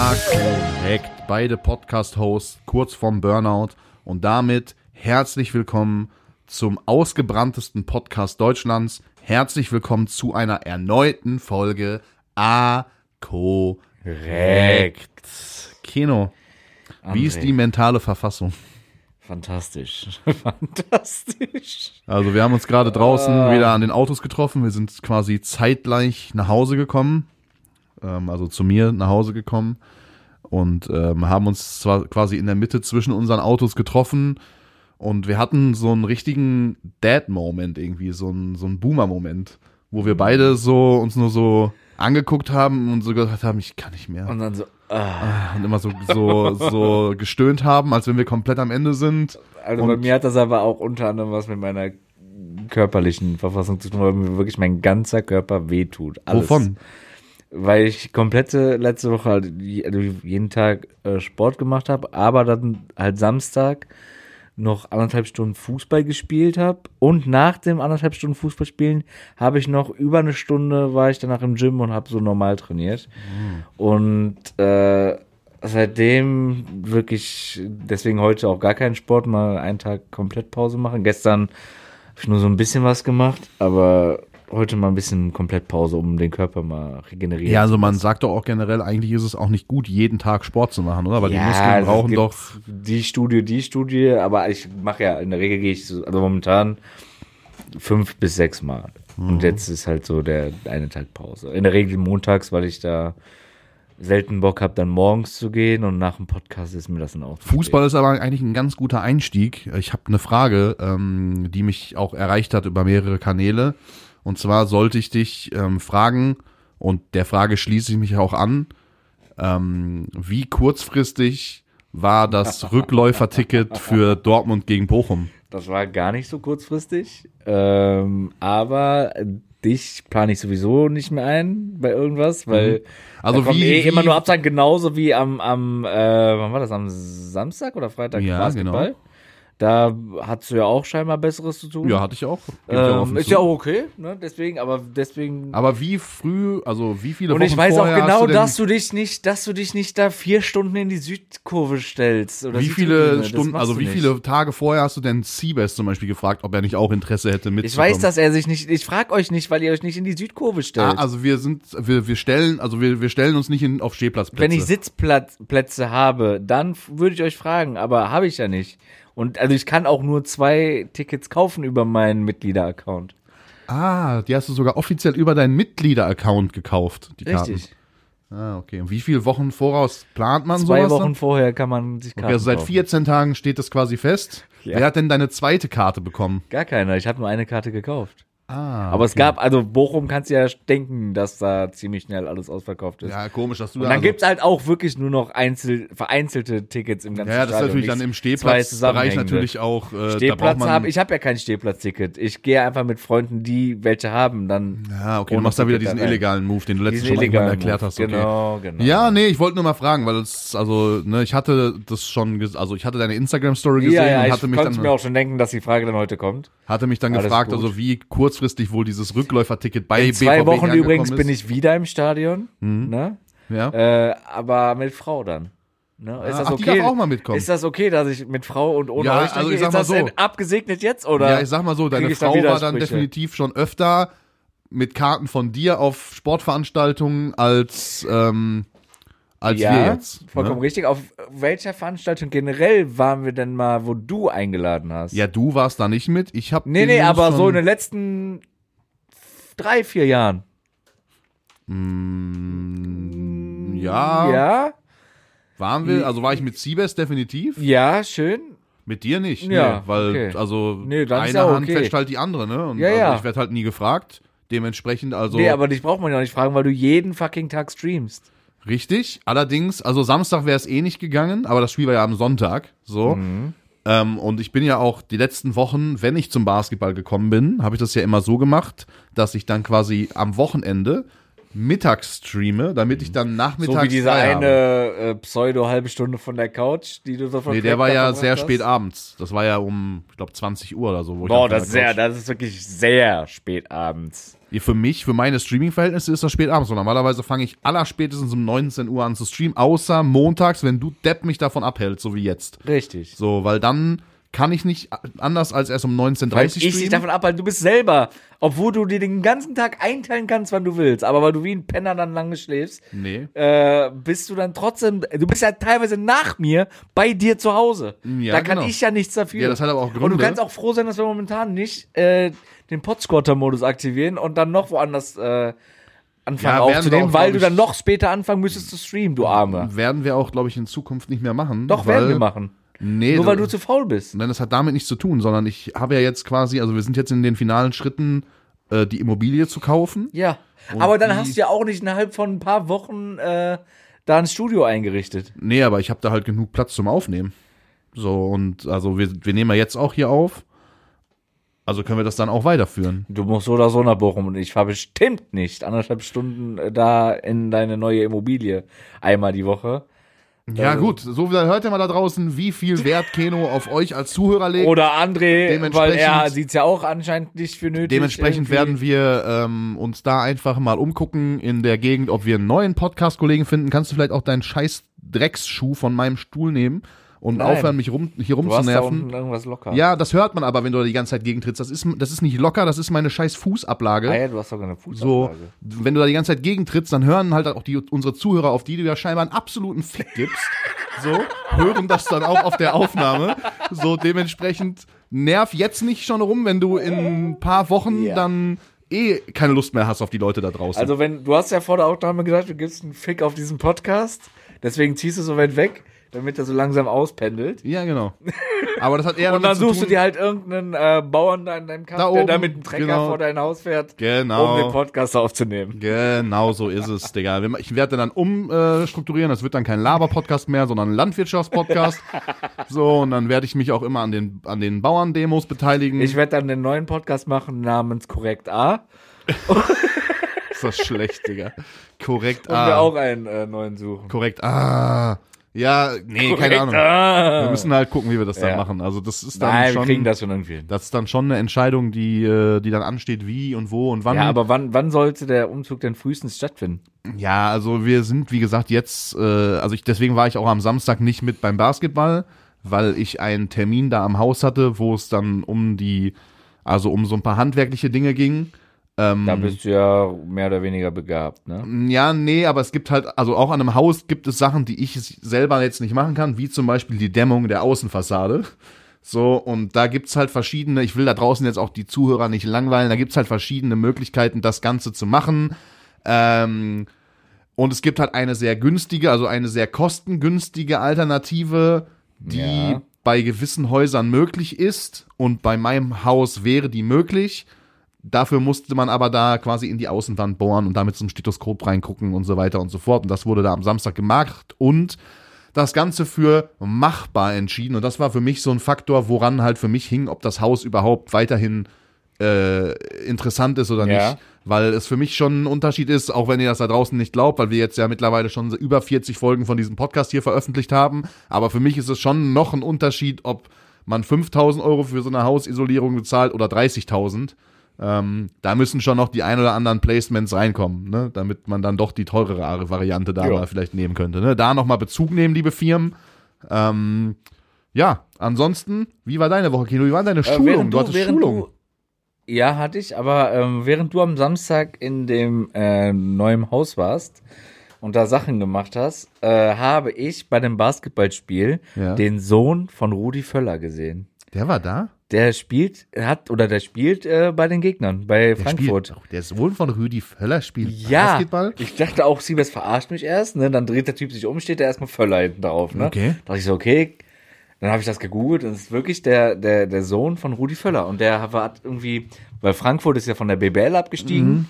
Ah, korrekt. Beide Podcast-Hosts kurz vorm Burnout und damit herzlich willkommen zum ausgebranntesten Podcast Deutschlands. Herzlich willkommen zu einer erneuten Folge A korrekt. Kino, wie ist André. die mentale Verfassung? Fantastisch. Fantastisch. Also wir haben uns gerade draußen wieder an den Autos getroffen. Wir sind quasi zeitgleich nach Hause gekommen, ähm, also zu mir nach Hause gekommen und ähm, haben uns zwar quasi in der Mitte zwischen unseren Autos getroffen und wir hatten so einen richtigen Dad-Moment irgendwie, so einen, so einen Boomer-Moment, wo wir beide so uns nur so angeguckt haben und so gesagt haben, ich kann nicht mehr. Und dann so, ah. Und immer so, so, so gestöhnt haben, als wenn wir komplett am Ende sind. Also Und- bei mir hat das aber auch unter anderem was mit meiner körperlichen Verfassung zu tun, weil mir wirklich mein ganzer Körper wehtut. Alles. Wovon? Weil ich komplette letzte Woche halt also jeden Tag äh, Sport gemacht habe, aber dann halt Samstag noch anderthalb Stunden Fußball gespielt habe und nach dem anderthalb Stunden Fußballspielen habe ich noch über eine Stunde war ich danach im Gym und habe so normal trainiert und äh, seitdem wirklich deswegen heute auch gar keinen Sport mal einen Tag komplett Pause machen. Gestern habe ich nur so ein bisschen was gemacht, aber heute mal ein bisschen komplett Pause, um den Körper mal regenerieren. Ja, also man sagt doch auch generell, eigentlich ist es auch nicht gut, jeden Tag Sport zu machen, oder? Weil die Muskeln also brauchen doch. die Studie, die Studie, aber ich mache ja, in der Regel gehe ich so, also momentan fünf bis sechs Mal. Mhm. Und jetzt ist halt so der eine Tag Pause. In der Regel montags, weil ich da selten Bock habe, dann morgens zu gehen und nach dem Podcast ist mir das dann auch. Fußball ist aber eigentlich ein ganz guter Einstieg. Ich habe eine Frage, ähm, die mich auch erreicht hat über mehrere Kanäle. Und zwar sollte ich dich ähm, fragen, und der Frage schließe ich mich auch an, ähm, wie kurzfristig war das Rückläuferticket für Dortmund gegen Bochum? Das war gar nicht so kurzfristig, ähm, aber dich plane ich sowieso nicht mehr ein bei irgendwas, weil Also da kommen wie- eh wie- immer nur Absagen, genauso wie am, am äh, wann war das, am Samstag oder Freitag Ja, Basketball. genau. Da hattest du ja auch scheinbar Besseres zu tun. Ja, hatte ich auch. Ich ähm, offen ist zu. ja auch okay, ne? Deswegen, aber deswegen. Aber wie früh, also wie viele und Wochen ich weiß auch genau, du dass du dich nicht, dass du dich nicht da vier Stunden in die Südkurve stellst. Oder Wie viele Stunden, also wie nicht. viele Tage vorher hast du denn Siebes zum Beispiel gefragt, ob er nicht auch Interesse hätte Ich mitzukommen? weiß, dass er sich nicht. Ich frag euch nicht, weil ihr euch nicht in die Südkurve stellt. Ah, also wir sind, wir, wir stellen, also wir, wir stellen uns nicht in, auf Stehplatzplätze. Wenn ich Sitzplätze habe, dann würde ich euch fragen, aber habe ich ja nicht. Und also ich kann auch nur zwei Tickets kaufen über meinen Mitglieder-Account. ah, die hast du sogar offiziell über deinen Mitglieder-Account gekauft, die Karten. Richtig. Ah, okay. Und wie viele Wochen voraus plant man Zwei sowas? Wochen dann? vorher kann man sich Karten Okay, also seit kaufen. 14 Tagen steht das quasi fest. Ja. Wer hat denn deine zweite Karte bekommen? Gar keiner. Ich habe nur eine Karte gekauft. Ah, Aber es gab, also Bochum kannst du ja denken, dass da ziemlich schnell alles ausverkauft ist. ja komisch, dass du Und da dann also- gibt's halt auch wirklich nur noch einzel, vereinzelte Tickets im ganzen Ja, ja, das ist Stadion, natürlich dann im Stehplatzbereich natürlich auch. Äh, Stehplatz habe ich habe ja kein Stehplatzticket. Ich gehe einfach mit Freunden, die welche haben, dann Ja, okay, du machst da wieder diesen illegalen Move, den du letztens schon illegalen erklärt Move. hast. Okay. Genau, genau. Ja, nee, ich wollte nur mal fragen, weil es, also, ne, ich hatte das schon, also ich hatte deine Instagram-Story gesehen ja, ja, und ich hatte mich konnte dann, mir auch schon denken, dass die Frage dann heute kommt. hatte mich dann Alles gefragt, gut. also wie kurzfristig wohl dieses Rückläuferticket bei In zwei BVB Wochen übrigens ist. bin ich wieder im Stadion, ne? Ja. Äh, aber mit Frau dann. Ne? Ist Ah, das ach, die okay? darf auch mal mitkommen. Ist das okay, dass ich mit Frau und ohne Ja, euch also ich sag ist mal das so. abgesegnet jetzt oder? ja, ich sag mal so, deine ich dann Frau war dann Widersprüche? definitiv schon öfter mit Karten von dir auf Sportveranstaltungen als, ähm, als wir jetzt. vollkommen ne? richtig. Auf welcher Veranstaltung generell waren wir denn mal, wo du eingeladen hast? Ja, du warst da nicht mit. Ich hab Nee, nee, aber so in den letzten drei, vier Jahren. Ja, Ja? waren wir, also war ich mit Siebes definitiv. Ja, schön. Mit dir nicht, Ja, nee, weil okay. also Nee, eine ja Hand okay. fetcht halt die andere, ne? Und Ja, also ja. ich werde halt nie gefragt. Dementsprechend also Nee, aber dich braucht man ja nicht fragen, weil du jeden fucking Tag streamst. Richtig. Allerdings, also Samstag wäre es eh nicht gegangen, aber das Spiel war ja am Sonntag, so. Mhm. Ähm, und ich bin ja auch die letzten Wochen, wenn ich zum Basketball gekommen bin, habe ich das ja immer so gemacht, dass ich dann quasi am Wochenende mittags streame, damit ich dann nachmittags so wie diese eine äh, Pseudo-halbe Stunde von der Couch, die du so Nee, der war ja sehr spät abends. Das war ja um, ich glaube, 20 Uhr oder so. Boah, das ist, sehr, das ist wirklich sehr spät abends. Für mich, für meine Streaming-Verhältnisse ist das spät abends. Und normalerweise fange ich allerspätestens um 19 Uhr an zu streamen, außer montags, wenn du Depp mich davon abhältst, so wie jetzt. Richtig. So, weil dann kann ich nicht anders als erst um 19.30 Weil Uhr ich dich streamen. davon abhalte, du bist selber, obwohl du dir den ganzen Tag einteilen kannst, wann du willst, aber weil du wie ein Penner dann lange schläfst, Nee. äh, bist du dann trotzdem, du bist ja teilweise nach mir bei dir zu Hause. Ja, da kann genau. ich ja nichts dafür. Ja, das hat aber auch Und Gründe. du kannst auch froh sein, dass wir momentan nicht äh, den Podsquatter-Modus aktivieren und dann noch woanders äh, anfangen Ja, aufzunehmen, auch, weil du dann noch später anfangen müsstest zu streamen, du Arme. Werden wir auch, glaube ich, in Zukunft nicht mehr machen. Doch, werden wir machen. Nee, Nur weil du zu faul bist. Nein, das hat damit nichts zu tun, sondern ich habe ja jetzt quasi, also wir sind jetzt in den finalen Schritten, äh, die Immobilie zu kaufen. Ja. Aber dann hast du ja auch nicht innerhalb von ein paar Wochen äh, da ein Studio eingerichtet. Nee, aber ich habe da halt genug Platz zum Aufnehmen. So, und also wir, wir nehmen ja jetzt auch hier auf. Also können wir das dann auch weiterführen. Du musst so oder so nach Bochum und ich fahre bestimmt nicht anderthalb Stunden äh, da in deine neue Immobilie einmal die Woche. Ja, Also- gut, so hört ihr mal da draußen, wie viel Wert Keno auf euch als Zuhörer legt. Oder André, weil er sieht's ja auch anscheinend nicht für nötig. Dementsprechend irgendwie. werden wir ähm, uns da einfach mal umgucken in der Gegend, ob wir einen neuen Podcast-Kollegen finden. Kannst du vielleicht auch deinen scheiß Drecksschuh von meinem Stuhl nehmen und Nein. aufhören, mich rum, hier da rumzunerven? locker. Ja, das hört man aber, wenn du da die ganze Zeit gegentrittst. Das ist, das ist nicht locker, das ist meine scheiß Fußablage. Ah ja, du hast sogar eine So, Fußablage. wenn du da die ganze Zeit gegentrittst, dann hören halt auch die, unsere Zuhörer, auf die du ja scheinbar einen absoluten Fick gibst, so, hören das dann auch auf der Aufnahme. So, dementsprechend nerv jetzt nicht schon rum, wenn du in ein paar Wochen Ja. dann eh keine Lust mehr hast auf die Leute da draußen. Also wenn, du hast ja vor der Aufnahme gesagt, du gibst einen Fick auf diesen Podcast, deswegen ziehst du so weit weg, damit er so langsam auspendelt. ja, genau. Aber das hat eher Und dann suchst du tun, dir halt irgendeinen äh, Bauern da in deinem Kampf, Da der oben, da mit dem Trecker genau. vor dein Haus fährt, Genau. um den Podcast aufzunehmen. Genau so ist es, Digga. Ich werde dann umstrukturieren. Das wird dann kein Laber-Podcast mehr, sondern ein Landwirtschaftspodcast. so, und dann werde ich mich auch immer an den, an den Bauerndemos beteiligen. Ich werde dann einen neuen Podcast machen namens Korrekt A ist das schlecht, Digga. Korrekt, und ah. mir auch einen äh, neuen suchen. Korrekt, ah. Ja, nee, keine Ahnung. A. Wir müssen halt gucken, wie wir das dann Ja. machen. Also, das ist dann Nein, wir schon. kriegen das schon irgendwie. Das ist dann schon eine Entscheidung, die, äh, die dann ansteht, wie und wo und wann. Ja, aber wann, wann sollte der Umzug denn frühestens stattfinden? Ja, also wir sind, wie gesagt, jetzt, äh, also ich, deswegen war ich auch am Samstag nicht mit beim Basketball, weil ich einen Termin da am Haus hatte, wo es dann um die, also um so ein paar handwerkliche Dinge ging. Ähm, Da bist du ja mehr oder weniger begabt, ne? ja, nee, aber es gibt halt, also auch an einem Haus gibt es Sachen, die ich selber jetzt nicht machen kann, wie zum Beispiel die Dämmung der Außenfassade. So, und da gibt's halt verschiedene, ich will da draußen jetzt auch die Zuhörer nicht langweilen, da gibt's halt verschiedene Möglichkeiten, das Ganze zu machen. Ähm, und es gibt halt eine sehr günstige, also eine sehr kostengünstige Alternative, die Ja. bei gewissen Häusern möglich ist. Und bei meinem Haus wäre die möglich. Dafür musste man aber da quasi in die Außenwand bohren und damit zum Stethoskop reingucken und so weiter und so fort. Und das wurde da am Samstag gemacht und das Ganze für machbar entschieden. Und das war für mich so ein Faktor, woran halt für mich hing, ob das Haus überhaupt weiterhin äh, interessant ist oder Ja. nicht. Weil es für mich schon ein Unterschied ist, auch wenn ihr das da draußen nicht glaubt, weil wir jetzt ja mittlerweile schon über 40 Folgen von diesem Podcast hier veröffentlicht haben. Aber für mich ist es schon noch ein Unterschied, ob man 5000 Euro für so eine Hausisolierung bezahlt oder 30.000. Ähm, da müssen schon noch die ein oder anderen Placements reinkommen, ne? damit man dann doch die teurere Variante da Ja. mal vielleicht nehmen könnte. Ne? Da nochmal Bezug nehmen, liebe Firmen. Ähm, ja, ansonsten, wie war deine Woche, Kino? Wie war deine Äh, Schulung? während du hattest Schulung. Du, ja, hatte ich, aber ähm, während du am Samstag in dem äh, neuen Haus warst und da Sachen gemacht hast, äh, habe ich bei dem Basketballspiel Ja. den Sohn von Rudi Völler gesehen. Der war da? Der spielt, hat, oder der spielt äh, bei den Gegnern, bei Der Frankfurt. Spielt, der Sohn von Rüdi Völler spielt Ja, Basketball? ich dachte auch, Siebes verarscht mich erst, ne? Dann dreht der Typ sich um, steht da erstmal Völler hinten drauf, ne? Okay. Da dachte ich so, okay. Dann habe ich das gegoogelt und es ist wirklich der, der, der Sohn von Rudi Völler. Und der hat irgendwie, weil Frankfurt ist ja von der BBL abgestiegen. Mhm.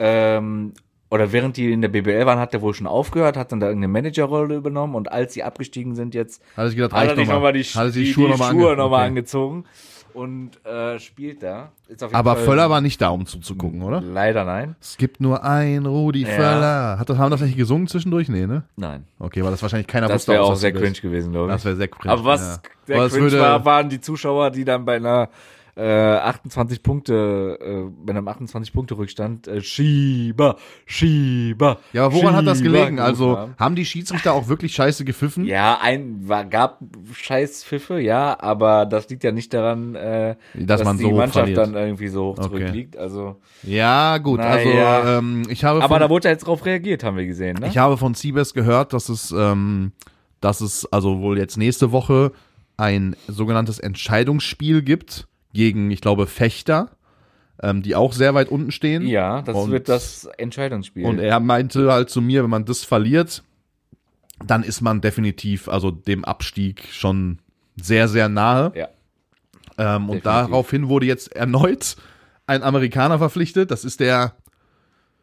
Ähm, oder während die in der BBL waren, hat der wohl schon aufgehört, hat dann da irgendeine Managerrolle übernommen und als sie abgestiegen sind jetzt, Hatte ich gedacht, hat er sich noch nochmal mal. die, sich die, die Schuhe nochmal ange noch okay. angezogen. und äh, spielt da. Aber Fall- Völler war nicht da, um zuzugucken, oder? Leider nein. Es gibt nur ein Rudi Ja. Völler. Hat das, haben das nicht gesungen zwischendurch? Nee, ne? Nein. Okay, weil das wahrscheinlich keiner Das wusste. wäre außer auch sehr cringe gewesen, glaube ich. Das wäre sehr cringe. Aber was ja. sehr Aber cringe würde- war, waren die Zuschauer, die dann bei einer äh, 28 Punkte, äh, bei einem 28 Punkte Rückstand äh, Schieber, Schieber. Ja, aber woran hat das Schieber gelegen? Also, haben. haben die Schiedsrichter auch wirklich scheiße gepfiffen? Ja, ein war, gab scheiß Pfiffe, ja, aber das liegt ja nicht daran, äh, Dass man die so Mannschaft verliert. dann irgendwie so hoch Okay. zurückliegt. Also, Ja, gut. Na also, ja. ähm, ich habe aber von, da wurde ja jetzt drauf reagiert, haben wir gesehen, ne? ich habe von Siebes gehört, dass es, ähm, dass es also wohl jetzt nächste Woche ein sogenanntes Entscheidungsspiel gibt gegen, ich glaube, Fechter, ähm, die auch sehr weit unten stehen. ja, das Und- wird das Entscheidungsspiel. Und er meinte halt zu mir, wenn man das verliert, dann ist man definitiv, also dem Abstieg schon sehr, sehr nahe. ja. Ähm, und daraufhin wurde jetzt erneut ein Amerikaner verpflichtet. Das ist der,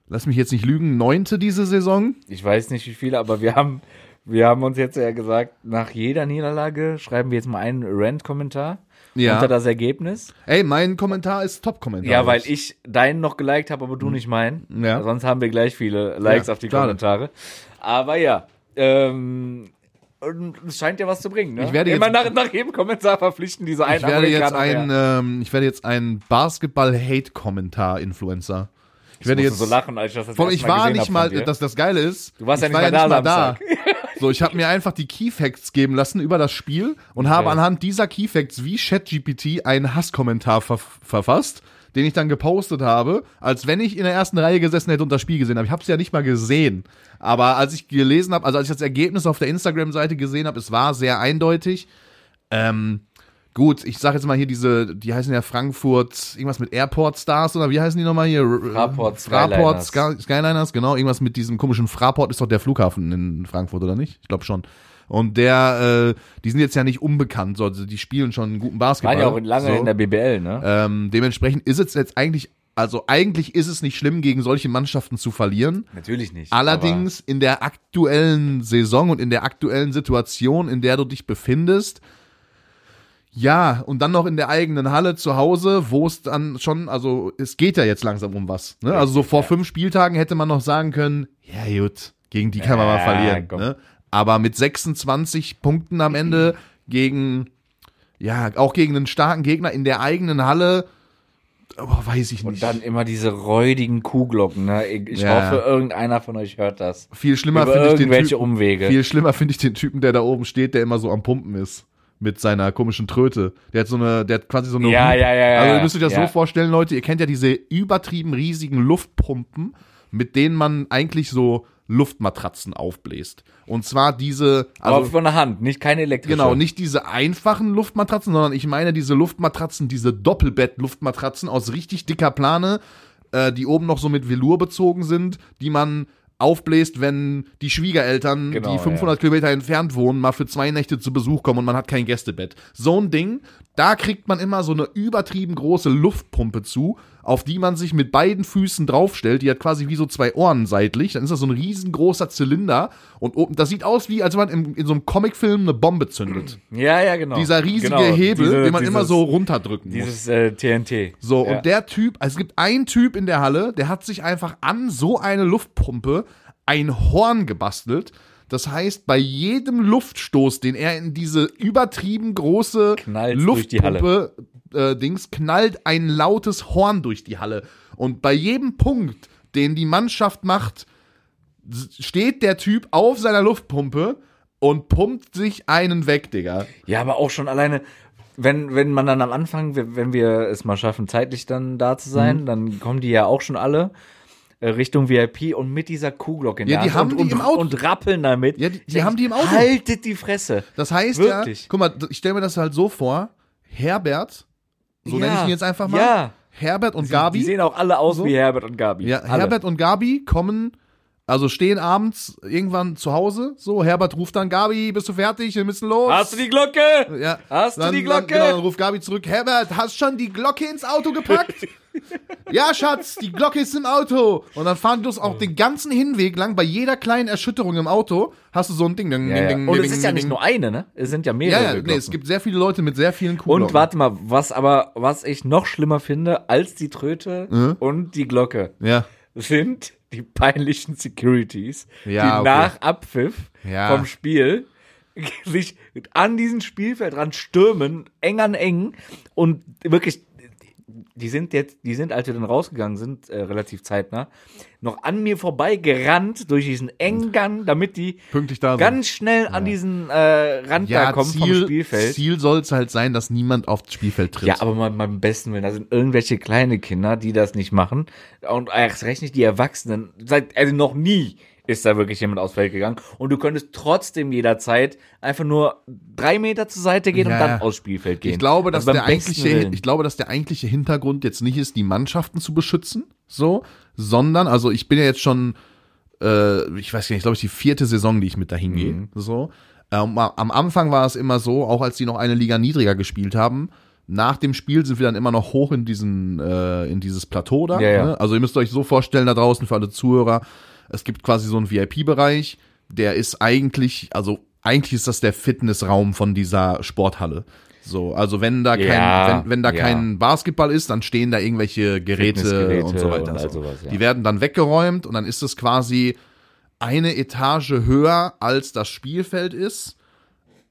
lass mich jetzt nicht lügen, neunte diese Saison. Ich weiß nicht wie viele, aber wir haben, wir haben uns jetzt ja gesagt, nach jeder Niederlage schreiben wir jetzt mal einen Rant-Kommentar Ja. unter das Ergebnis. Ey, mein Kommentar ist Top-Kommentar. Ja, weil ich deinen noch geliked habe, aber du nicht meinen. Hm. Ja. Sonst haben wir gleich viele Likes Ja, auf die schade. Kommentare. Aber ja, ähm, es scheint ja was zu bringen. Ne? Ich werde Immer jetzt- nach, nach jedem Kommentar verpflichten diese einen Ich werde jetzt ein, ähm, ich werde jetzt ein Basketball-Hate-Kommentar-Influencer. Ich werde musste jetzt so lachen, als ich das, das ich Mal war nicht mal, dir. das, Geile ist, Du warst ich ja nicht mal da Samstag. So, ich habe mir einfach die Keyfacts geben lassen über das Spiel und habe anhand dieser Keyfacts wie ChatGPT einen Hasskommentar ver verfasst, den ich dann gepostet habe, als wenn ich in der ersten Reihe gesessen hätte und das Spiel gesehen habe. Ich habe es ja nicht mal gesehen, aber als ich gelesen habe, also als ich das Ergebnis auf der Instagram-Seite gesehen habe, es war sehr eindeutig. Ähm, gut, ich sage jetzt mal hier diese, die heißen ja Frankfurt, irgendwas mit Airport Stars oder wie heißen die nochmal hier? Fraport Fraport Skyliners. Sky Skyliners, genau, irgendwas mit diesem komischen Fraport ist doch der Flughafen in Frankfurt, oder nicht? Ich glaube schon. Und der, äh, die sind jetzt ja nicht unbekannt, so, also die spielen schon einen guten Basketball. Waren ja auch lange so. in der BBL, ne? ähm, Dementsprechend ist es jetzt eigentlich, also eigentlich ist es nicht schlimm, gegen solche Mannschaften zu verlieren. Natürlich nicht. Allerdings in der aktuellen Saison und in der aktuellen Situation, in der du dich befindest, ja, und dann noch in der eigenen Halle zu Hause, wo es dann schon, also es geht ja jetzt langsam um was. Ne? Also so vor fünf Spieltagen hätte man noch sagen können, ja gut, gegen die kann man mal Ja, verlieren. komm. Ne? Aber mit 26 Punkten am Ende gegen, ja, auch gegen einen starken Gegner in der eigenen Halle, oh, weiß ich nicht. und dann immer diese räudigen Kuhglocken, ne? Ich, Ja. hoffe, irgendeiner von euch hört das. viel schlimmer finde ich den Typen, Umwege. Viel schlimmer finde ich den Typen, der da oben steht, der immer so am Pumpen ist. Mit seiner komischen Tröte. Der hat so eine, der hat quasi so eine. Ja, ja, ja, ja, Also ihr müsst euch das ja. so vorstellen, Leute, ihr kennt ja diese übertrieben riesigen Luftpumpen, mit denen man eigentlich so Luftmatratzen aufbläst. Und zwar diese, aber also von der Hand, nicht keine elektrische. genau, nicht diese einfachen Luftmatratzen, sondern ich meine diese Luftmatratzen, diese Doppelbett-Luftmatratzen aus richtig dicker Plane, äh, die oben noch so mit Velour bezogen sind, die man aufbläst, wenn die Schwiegereltern, Genau, die 500 Kilometer entfernt wohnen, mal für zwei Nächte zu Besuch kommen und man hat kein Gästebett. So ein Ding, da kriegt man immer so eine übertrieben große Luftpumpe zu, auf die man sich mit beiden Füßen draufstellt. Die hat quasi wie so zwei Ohren seitlich. Dann ist das so ein riesengroßer Zylinder und oben, das sieht aus wie, als wenn man in, in so einem Comicfilm eine Bombe zündet. Ja, ja, genau. Dieser riesige genau. Hebel, Diese- den man immer dieses- so runterdrücken muss. Dieses äh, TNT. So, ja. und der Typ, also es gibt einen Typ in der Halle, der hat sich einfach an so eine Luftpumpe ein Horn gebastelt. Das heißt, bei jedem Luftstoß, den er in diese übertrieben große Knallt's durch die Luftpumpe äh, Dings knallt ein lautes Horn durch die Halle. Und bei jedem Punkt, den die Mannschaft macht, steht der Typ auf seiner Luftpumpe und pumpt sich einen weg, Digga. Ja, aber auch schon alleine, wenn, wenn man dann am Anfang, wenn wir es mal schaffen, zeitlich dann da zu Mhm. sein, dann kommen die ja auch schon alle äh, Richtung VIP und mit dieser Kuhglocke in Ja, der die Hand haben und, die im und, Auto. und rappeln damit. Ja, die- die haben die im Auto. Haltet die Fresse. Das heißt Wirklich? ja, guck mal, ich stelle mir das halt so vor, Herbert, so Ja, nenne ich ihn jetzt einfach mal, ja. Herbert und Die Gabi, sehen auch alle aus So? wie Herbert und Gabi. ja, alle. Herbert und Gabi kommen, also stehen abends irgendwann zu Hause, so, Herbert ruft dann, Gabi, bist du fertig, wir müssen los. Hast du die Glocke? ja, Hast du dann, die Glocke? Dann, genau, dann ruft Gabi zurück, Herbert, hast schon die Glocke ins Auto gepackt? ja, Schatz, die Glocke ist im Auto. Und dann fahren die auch den ganzen Hinweg lang, bei jeder kleinen Erschütterung im Auto, hast du so ein Ding. Ding, Ja, ding, ja. ding, Und ding, es ist ja ding, nicht ding. nur eine, ne? Es sind ja mehrere. Ja, ja, nee, es gibt sehr viele Leute mit sehr vielen Kuhglocken. Und warte mal, was aber, was ich noch schlimmer finde als die Tröte Mhm. und die Glocke, Ja. sind die peinlichen Securities, Ja, die okay. nach Abpfiff Ja. vom Spiel sich an diesen Spielfeld ran stürmen, eng an eng und wirklich die sind jetzt, die sind, als wir dann rausgegangen sind, äh, relativ zeitnah, noch an mir vorbei gerannt durch diesen engen Gang, damit die Pünktlich da sind. ganz schnell an diesen äh, Rand da ja, kommen vom Ziel, Spielfeld. Ziel soll es halt sein, dass niemand aufs Spielfeld tritt. Ja, aber mal beim besten Willen, da sind irgendwelche kleine Kinder, die das nicht machen. Und erst recht nicht die Erwachsenen. Seit, also noch nie ist da wirklich jemand aufs Feld gegangen. Und du könntest trotzdem jederzeit einfach nur drei Meter zur Seite gehen Ja, und dann aufs Spielfeld gehen. Ich glaube, dass Also der eigentliche, ich glaube, dass der eigentliche Hintergrund jetzt nicht ist, die Mannschaften zu beschützen, so, sondern, also ich bin ja jetzt schon, äh, ich weiß gar nicht, glaube ich, die vierte Saison, die ich mit dahin gehe, Mhm. so. Ähm, am Anfang war es immer so, auch als die noch eine Liga niedriger gespielt haben, nach dem Spiel sind wir dann immer noch hoch in diesen, äh, in dieses Plateau da. Ja, ja. Ne? Also ihr müsst euch so vorstellen da draußen für alle Zuhörer, es gibt quasi so einen VIP-Bereich, der ist eigentlich, also eigentlich ist das der Fitnessraum von dieser Sporthalle. So, also wenn da kein, Ja, wenn, wenn da ja. kein Basketball ist, dann stehen da irgendwelche Geräte und so weiter. und all so. sowas, ja. Die werden dann weggeräumt und dann ist es quasi eine Etage höher als das Spielfeld ist,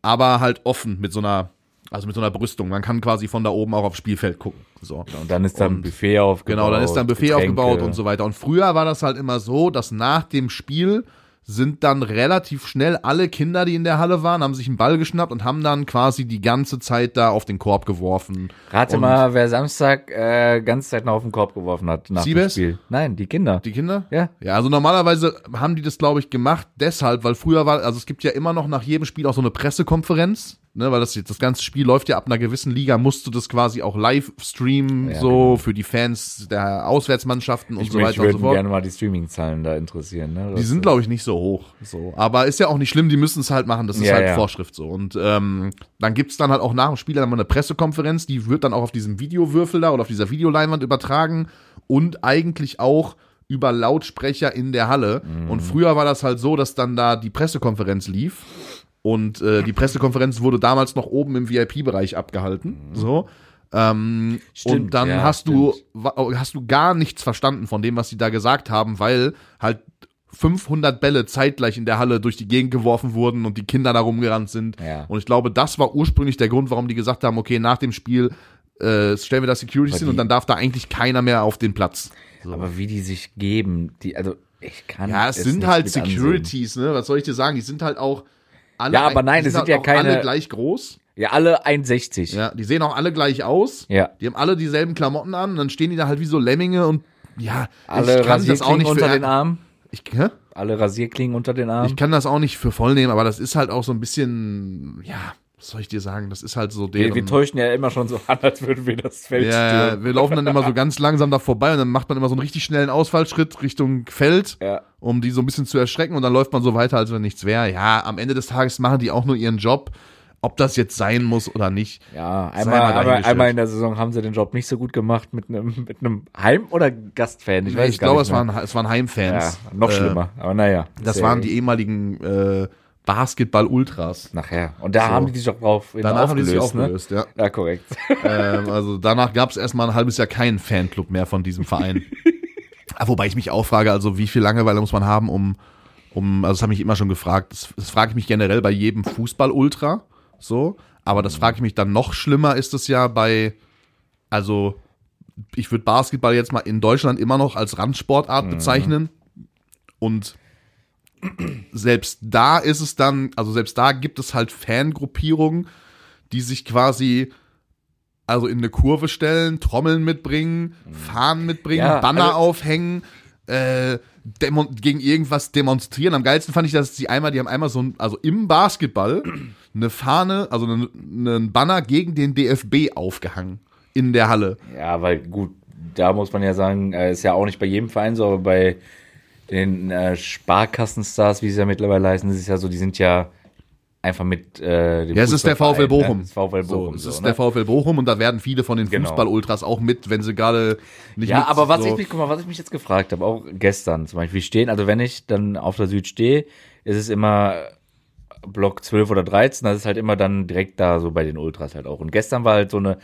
aber halt offen mit so einer, also mit so einer Brüstung. Man kann quasi von da oben auch aufs Spielfeld gucken. So. und dann ist da ein Buffet aufgebaut. Genau, dann ist da ein Buffet Getränke. aufgebaut und so weiter. Und früher war das halt immer so, dass nach dem Spiel sind dann relativ schnell alle Kinder, die in der Halle waren, haben sich einen Ball geschnappt und haben dann quasi die ganze Zeit da auf den Korb geworfen. Rate und mal, wer Samstag äh, ganze Zeit noch auf den Korb geworfen hat nach Siebes? dem Spiel. Nein, die Kinder. Die Kinder? Ja. Ja, also normalerweise haben die das, glaube ich, gemacht, deshalb, weil früher war, also es gibt ja immer noch nach jedem Spiel auch so eine Pressekonferenz, ne, weil das, das ganze Spiel läuft ja ab einer gewissen Liga, musst du das quasi auch live streamen, Ja, so genau. für die Fans der Auswärtsmannschaften und Ich, so mich weiter und so würde fort. gerne mal die Streaming-Zahlen da interessieren. Ne? Die sind, glaube ich, nicht so hoch. So. Aber ist ja auch nicht schlimm, die müssen es halt machen. Das ist Ja, halt ja. Vorschrift so. Und ähm, dann gibt's dann halt auch nach dem Spiel dann mal eine Pressekonferenz, die wird dann auch auf diesem Videowürfel da oder auf dieser Videoleinwand übertragen und eigentlich auch über Lautsprecher in der Halle. Mhm. Und früher war das halt so, dass dann da die Pressekonferenz lief. Und äh, die Pressekonferenz wurde damals noch oben im VIP-Bereich abgehalten. So. Ähm, Stimmt, und dann ja, hast du stimmt. wa- hast du gar nichts verstanden von dem, was sie da gesagt haben, weil halt 500 Bälle zeitgleich in der Halle durch die Gegend geworfen wurden und die Kinder da rumgerannt sind. Ja. Und ich glaube, das war ursprünglich der Grund, warum die gesagt haben, okay, nach dem Spiel äh, stellen wir da Securities hin und dann darf da eigentlich keiner mehr auf den Platz. Aber wie die sich geben, die, also ich kann Ja, es sind nicht halt mit ansehen. Securities, ne? Was soll ich dir sagen? Die sind halt auch alle, Ja, aber nein, das sind sind ja halt auch alle keine- gleich groß. Ja, alle 1,60. Ja, die sehen auch alle gleich aus. Ja. Die haben alle dieselben Klamotten an und dann stehen die da halt wie so Lemminge und ja, Alle ich kann das auch Rasierklingen nicht unter für, den Armen. Ich, hä? Alle Rasierklingen unter den Armen. Ich kann das auch nicht für voll nehmen, aber das ist halt auch so ein bisschen, ja, was soll ich dir sagen? Das ist halt so wir, deren. wir täuschen ja immer schon so an, als würden wir das Feld ja, stürmen. wir laufen dann immer so ganz langsam da vorbei und dann macht man immer so einen richtig schnellen Ausfallschritt Richtung Feld, Ja. um die so ein bisschen zu erschrecken und dann läuft man so weiter, als wenn nichts wäre. Ja, am Ende des Tages machen die auch nur ihren Job, ob das jetzt sein muss oder nicht. Ja, einmal, mal einmal, einmal in der Saison haben sie den Job nicht so gut gemacht mit einem mit einem Heim- oder Gastfan. Ich weiß ich gar glaube, nicht es waren, es waren Heimfans. ja, noch Äh, schlimmer. Aber naja. Das waren die ehemaligen äh, Basketball-Ultras. Nachher. Und da So. haben die sich auch drauf Danach haben die sich aufgelöst, aufgelöst, ja. Ne? Ja, korrekt. ähm, also danach gab es erstmal ein halbes Jahr keinen Fanclub mehr von diesem Verein. Ah, Wobei ich mich auch frage, also wie viel Langeweile muss man haben, um, um also das habe ich immer schon gefragt, das, das frage ich mich generell bei jedem Fußball-Ultra, so, aber das frage ich mich dann noch schlimmer ist es ja bei, also ich würde Basketball jetzt mal in Deutschland immer noch als Randsportart bezeichnen und selbst da ist es dann, also selbst da gibt es halt Fangruppierungen, die sich quasi also in eine Kurve stellen, Trommeln mitbringen, Fahnen mitbringen, Ja, Banner also- aufhängen, äh, gegen irgendwas demonstrieren. Am geilsten fand ich, dass sie einmal, die haben einmal so ein, also im Basketball eine Fahne, also einen, einen Banner gegen den DFB aufgehangen in der Halle. Ja, weil gut, da muss man ja sagen, äh, ist ja auch nicht bei jedem Verein so, aber bei den äh, Sparkassenstars, wie sie ja mittlerweile heißen, ist es ja so, die sind ja einfach mit äh, dem Ja, es ist der VfL Fußballverein, Bochum. Ne? Das VfL So, Bochum. es So, ist ne? der VfL Bochum und da werden viele von den Genau. Fußball-Ultras auch mit, wenn sie gerade nicht Ja, mit, aber was so, ich mich, guck mal, was ich mich jetzt gefragt habe, auch gestern zum Beispiel, stehen, also wenn ich dann auf der Süd stehe, ist es immer Block 12 oder 13, das ist halt immer dann direkt da so bei den Ultras halt auch. Und gestern war halt so eine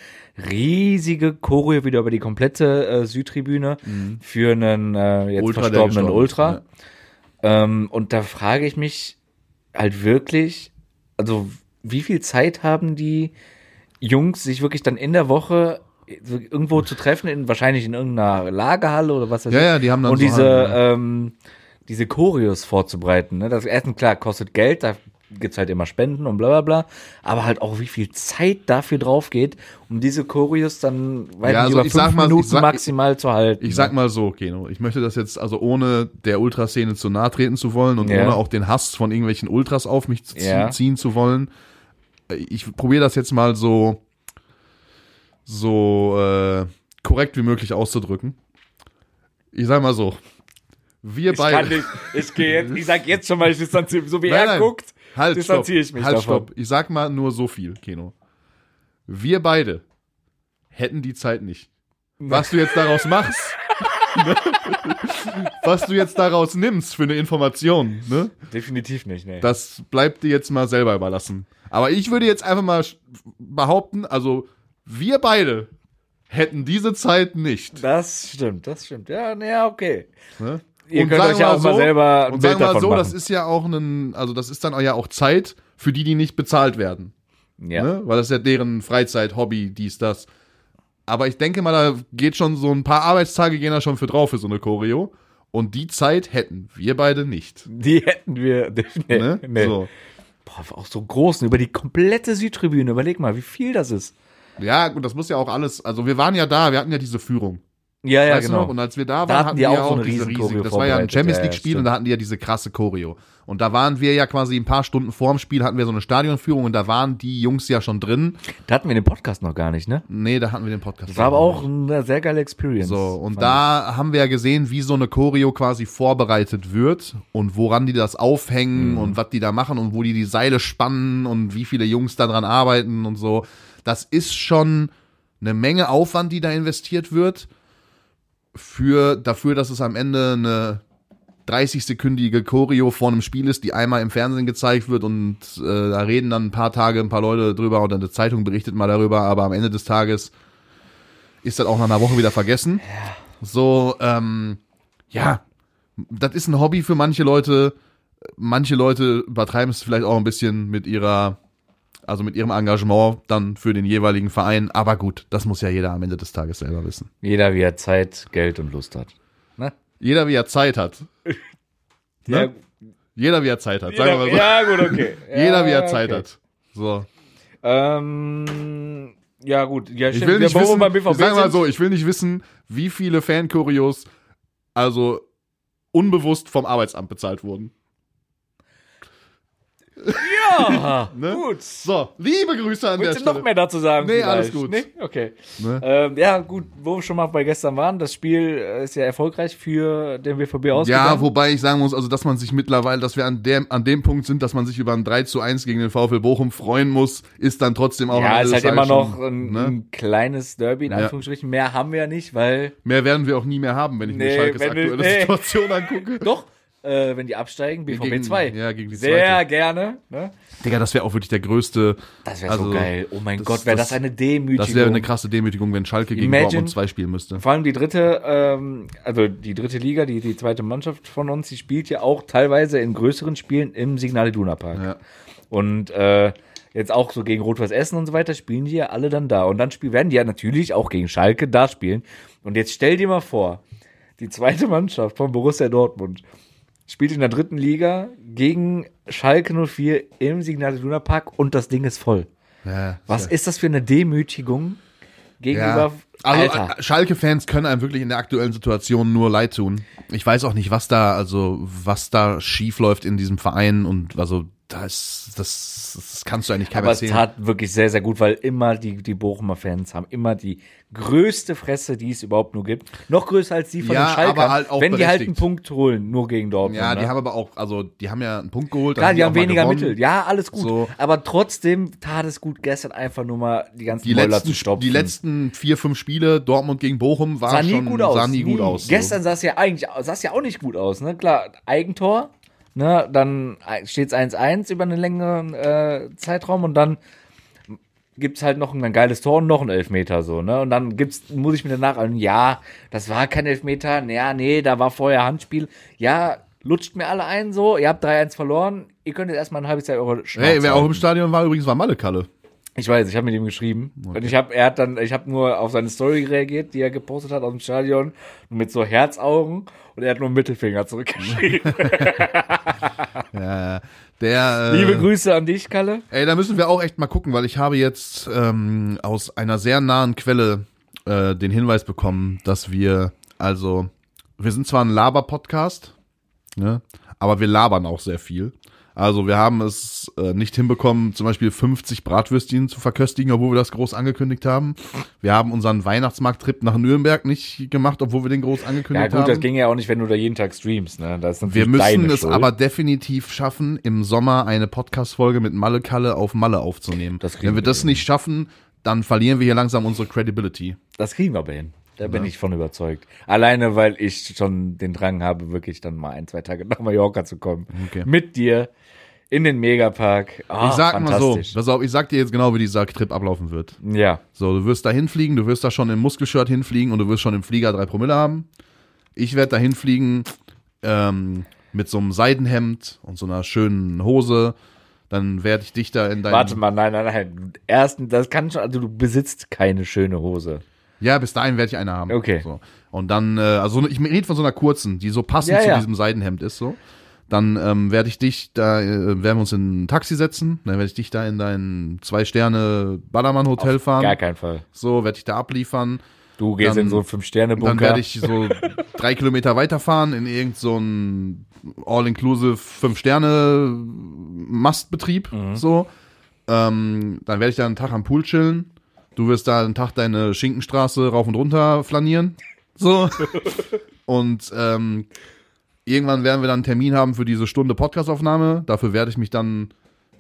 riesige Choreo wieder über die komplette äh, Südtribüne für einen äh, jetzt Mhm. Ultra, verstorbenen ist, Ultra. ja. Ähm, und da frage ich mich halt wirklich, also wie viel Zeit haben die Jungs, sich wirklich dann in der Woche so irgendwo zu treffen, in, wahrscheinlich in irgendeiner Lagerhalle oder was weiß Ja, ich. ja, die haben dann Und so diese, Hallen, ja. ähm, diese Choreos vorzubereiten. Ne? Das erstens klar kostet Geld, da gibt's halt immer Spenden und bla bla bla. Aber halt auch wie viel Zeit dafür drauf geht, um diese Choreos dann weiß Ja, also über ich fünf sag mal, ich Minuten sag- maximal zu halten. Ich sag mal so, Keno, ich möchte das jetzt, also ohne der Ultraszene zu nahe treten zu wollen und Ja. ohne auch den Hass von irgendwelchen Ultras auf mich Ja. ziehen zu wollen, ich probiere das jetzt mal so, so äh, korrekt wie möglich auszudrücken. Ich sag mal so, wir Ich beide. kann nicht, ich gehe jetzt, ich sag jetzt schon mal, ich distanziere, so wie Nein, er nein. guckt, halt, stopp, distanziere ich mich halt, davon. stopp. Ich sag mal nur so viel, Keno. Wir beide hätten die Zeit nicht. Was du jetzt daraus machst, ne? was du jetzt daraus nimmst für eine Information, ne? Definitiv nicht, ne. das bleibt dir jetzt mal selber überlassen. Aber ich würde jetzt einfach mal behaupten, also wir beide hätten diese Zeit nicht. Das stimmt, das stimmt. Ja, ja, okay. Ne? Ihr Und könnt euch ja auch mal selber ein und Bild sagen wir mal so, machen. das ist ja auch ein, also das ist dann ja auch Zeit für die, die nicht bezahlt werden. Ja. Ne? Weil das ist ja deren Freizeit, Hobby, dies, das. Aber ich denke mal, da geht schon so ein paar Arbeitstage gehen da schon für drauf für so eine Choreo. Und die Zeit hätten wir beide nicht. Die hätten wir. Nee, Ne? nee. So. Boah, auch so großen, über die komplette Südtribüne. Überleg mal, wie viel das ist. Ja, gut, das muss ja auch alles, also wir waren ja da, wir hatten ja diese Führung. Ja, ja, weißt genau. noch? Und als wir da Da waren, hatten die auch wir so diese Choreo Das war ja ein vorbereitet. Champions Ja, ja, League Spiel stimmt. und da hatten die ja diese krasse Choreo. Und da waren wir ja quasi ein paar Stunden vorm Spiel hatten wir so eine Stadionführung und da waren die Jungs ja schon drin. Da hatten wir den Podcast noch gar nicht, ne? Nee, da hatten wir den Podcast. Das war aber auch eine sehr geile Experience. So, und da haben wir ja gesehen, wie so eine Choreo quasi vorbereitet wird und woran die das aufhängen Mhm. und was die da machen und wo die die Seile spannen und wie viele Jungs da dran arbeiten und so. Das ist schon eine Menge Aufwand, die da investiert wird für dafür, dass es am Ende eine 30-sekündige Choreo vor einem Spiel ist, die einmal im Fernsehen gezeigt wird und äh, da reden dann ein paar Tage ein paar Leute drüber und eine Zeitung berichtet mal darüber, aber am Ende des Tages ist das auch nach einer Woche wieder vergessen. So, ähm, ja, das ist ein Hobby für manche Leute. Manche Leute übertreiben es vielleicht auch ein bisschen mit ihrer, also mit ihrem Engagement dann für den jeweiligen Verein. Aber gut, das muss ja jeder am Ende des Tages selber wissen. Jeder, wie er Zeit, Geld und Lust hat. Ne? Jeder, wie er Zeit hat. Ja, Ne? Jeder, wie er Zeit hat. Sagen wir mal so. ja, gut, okay. Jeder, wie Ja, er Zeit okay. hat. So. Ähm, ja, gut. Ja, Ich will nicht Ja, wissen, BVB sagen wir so, ich will nicht wissen, wie viele Fanchoreos also unbewusst vom Arbeitsamt bezahlt wurden. Ja, Ne? gut. So, liebe Grüße an Willst der du Stelle. noch mehr dazu sagen? Nee, vielleicht? alles gut. Nee? Okay. Ne? Ähm, ja, gut, wo wir schon mal bei gestern waren, das Spiel äh, ist ja erfolgreich für den BVB ausgegangen. Ja, wobei ich sagen muss, also dass man sich mittlerweile, dass wir an dem, an dem Punkt sind, dass man sich über ein 3 zu 1 gegen den VfL Bochum freuen muss, ist dann trotzdem auch ja, ist halt immer noch ein, ne? ein kleines Derby in Ja. Anführungsstrichen. Mehr haben wir ja nicht, weil Mehr werden wir auch nie mehr haben, wenn ich mir Nee, Schalkes wenn wir- aktuelle nee. Situation angucke. doch, äh, wenn die absteigen, BVB Gegen- 2. ja, gegen die Sehr zweite. gerne. Ne? Digga, das wäre auch wirklich der größte. Das wäre Also, so geil. Oh mein das- Gott, wäre das, das- eine Demütigung. Das wäre eine krasse Demütigung, wenn Schalke gegen Imagine- Dortmund 2 spielen müsste. Vor allem die dritte, ähm, also die dritte Liga, die, die zweite Mannschaft von uns, die spielt ja auch teilweise in größeren Spielen im Signal Iduna Park. Ja. Und äh, jetzt auch so gegen Rot-Weiß Essen und so weiter spielen die ja alle dann da. Und dann spiel, werden die ja natürlich auch gegen Schalke da spielen. Und jetzt stell dir mal vor, die zweite Mannschaft von Borussia Dortmund spielt in der dritten Liga gegen Schalke 04 im Signal Iduna Park und das Ding ist voll. Ja, Was ist das für eine Demütigung gegenüber Ja. Also Alter? äh, Schalke-Fans können einem wirklich in der aktuellen Situation nur leid tun. Ich weiß auch nicht, was da, also was da schief läuft in diesem Verein und also das, das, das kannst du eigentlich keinem Aber es erzählen. tat wirklich sehr, sehr gut, weil immer die, die Bochumer Fans haben immer die größte Fresse, die es überhaupt nur gibt. Noch größer als die von Ja, den Schalkern, aber halt auch wenn die halt einen berechtigt. Punkt holen, nur gegen Dortmund. Ja, die ne? haben aber auch, also die haben ja einen Punkt geholt. Klar, die auch haben weniger gewonnen. Mittel. Ja, alles gut. So. Aber trotzdem tat es gut, gestern einfach nur mal die ganzen Die Mäuler letzten, zu stopfen. die letzten vier, fünf Spiele, Dortmund gegen Bochum, war sah nie schon, gut aus. sah nie, gut aus. so. Gestern sah es ja eigentlich sah es ja auch nicht gut aus. Ne? Klar, Eigentor, ne? dann steht es 1-1 über einen längeren äh, Zeitraum und dann gibt es halt noch ein geiles Tor und noch ein Elfmeter so, ne? Und dann gibt's, muss ich mir danach an, ja, das war kein Elfmeter, ja, nee, da war vorher Handspiel. Ja, lutscht mir alle ein so, ihr habt 3-1 verloren, ihr könnt jetzt erstmal ein halbes Jahr eure Schnauze Hey, wer auch im halten. Stadion war, übrigens war Malle Kalle. Ich weiß, ich habe mit ihm geschrieben. Und ich habe, er hat dann, ich habe nur auf seine Story reagiert, die er gepostet hat aus dem Stadion, mit so Herzaugen und er hat nur einen Mittelfinger zurückgeschrieben. Ja, der, äh, Liebe Grüße an dich, Kalle. Ey, da müssen wir auch echt mal gucken, weil ich habe jetzt ähm, aus einer sehr nahen Quelle äh, den Hinweis bekommen, dass wir, also, wir sind zwar ein Laber-Podcast, ne, aber wir labern auch sehr viel. Also wir haben es äh, nicht hinbekommen, zum Beispiel 50 Bratwürstchen zu verköstigen, obwohl wir das groß angekündigt haben. Wir haben unseren Weihnachtsmarkt-Trip nach Nürnberg nicht gemacht, obwohl wir den groß Ja angekündigt gut, haben. das ging ja auch nicht, wenn du da jeden Tag streamst, ne? Das ist Wir müssen es Schuld. aber definitiv schaffen, im Sommer eine Podcast-Folge mit Malle Kalle auf Malle aufzunehmen. Wenn wir wir das hin. nicht schaffen, dann verlieren wir hier langsam unsere Credibility. Das kriegen wir aber hin. Da bin ich von überzeugt. Alleine, weil ich schon den Drang habe, wirklich dann mal ein, zwei Tage nach Mallorca zu kommen. Okay. Mit dir in den Megapark. Ah, ich sag mal so, pass auf, ich sag dir jetzt genau, wie dieser Trip ablaufen wird. Ja. So, du wirst da hinfliegen, du wirst da schon im Muskelshirt hinfliegen und du wirst schon im Flieger drei Promille haben. Ich werde da hinfliegen ähm, mit so einem Seidenhemd und so einer schönen Hose. Dann werde ich dich da in deinem... Warte mal, nein, nein, nein. Erstens, das kann schon, also du besitzt keine schöne Hose. Ja, bis dahin werde ich eine haben. Okay. So. Und dann, äh, also ich rede von so einer kurzen, die so passend Ja, zu ja. diesem Seidenhemd ist, so. Dann ähm, werde ich dich da, äh, werden wir uns in ein Taxi setzen, dann werde ich dich da in dein Zwei-Sterne-Ballermann-Hotel fahren. Gar kein Fall. So, werde ich da abliefern. Du gehst Dann- in so einen Fünf-Sterne-Bunker. Dann werde ich so drei Kilometer weiterfahren in irgend so ein All-Inclusive Fünf-Sterne-Mastbetrieb. Mhm. So. Ähm, dann werde ich da einen Tag am Pool chillen. Du wirst da einen Tag deine Schinkenstraße rauf und runter flanieren. So. und ähm, irgendwann werden wir dann einen Termin haben für diese Stunde Podcastaufnahme. Dafür werde ich mich dann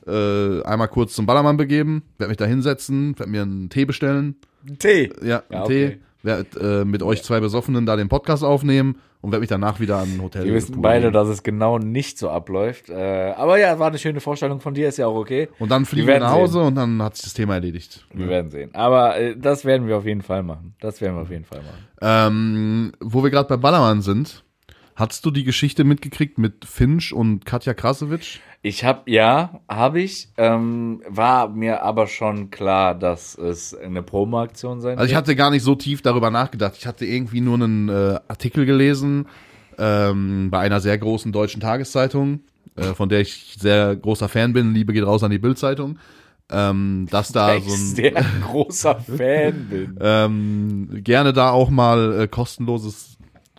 äh, einmal kurz zum Ballermann begeben, werde mich da hinsetzen, werde mir einen Tee bestellen. Tee. Ja, Ja, einen okay. Tee. Werd äh, mit euch zwei Besoffenen da den Podcast aufnehmen und werde mich danach wieder an ein Hotel. Wir wissen beide, legen. dass es genau nicht so abläuft. Äh, aber ja, war eine schöne Vorstellung von dir, ist ja auch okay. Und dann fliegen Wir wir nach Hause und dann hat sich das Thema erledigt. Wir werden sehen. Aber äh, das werden wir auf jeden Fall machen. Das werden wir auf jeden Fall machen. Ähm, wo wir gerade bei Ballermann sind, hast du die Geschichte mitgekriegt mit Finch und Katja Krasowitsch? Ich habe, ja, habe ich. Ähm, war mir aber schon klar, dass es eine Promo-Aktion sein Also ich hatte gar nicht so tief darüber nachgedacht. Ich hatte irgendwie nur einen äh, Artikel gelesen ähm, bei einer sehr großen deutschen Tageszeitung, äh, von der ich sehr großer Fan bin. Liebe geht raus an die Bildzeitung. Ähm, dass da ich so ein sehr großer Fan bin. ähm, gerne da auch mal äh, kostenloses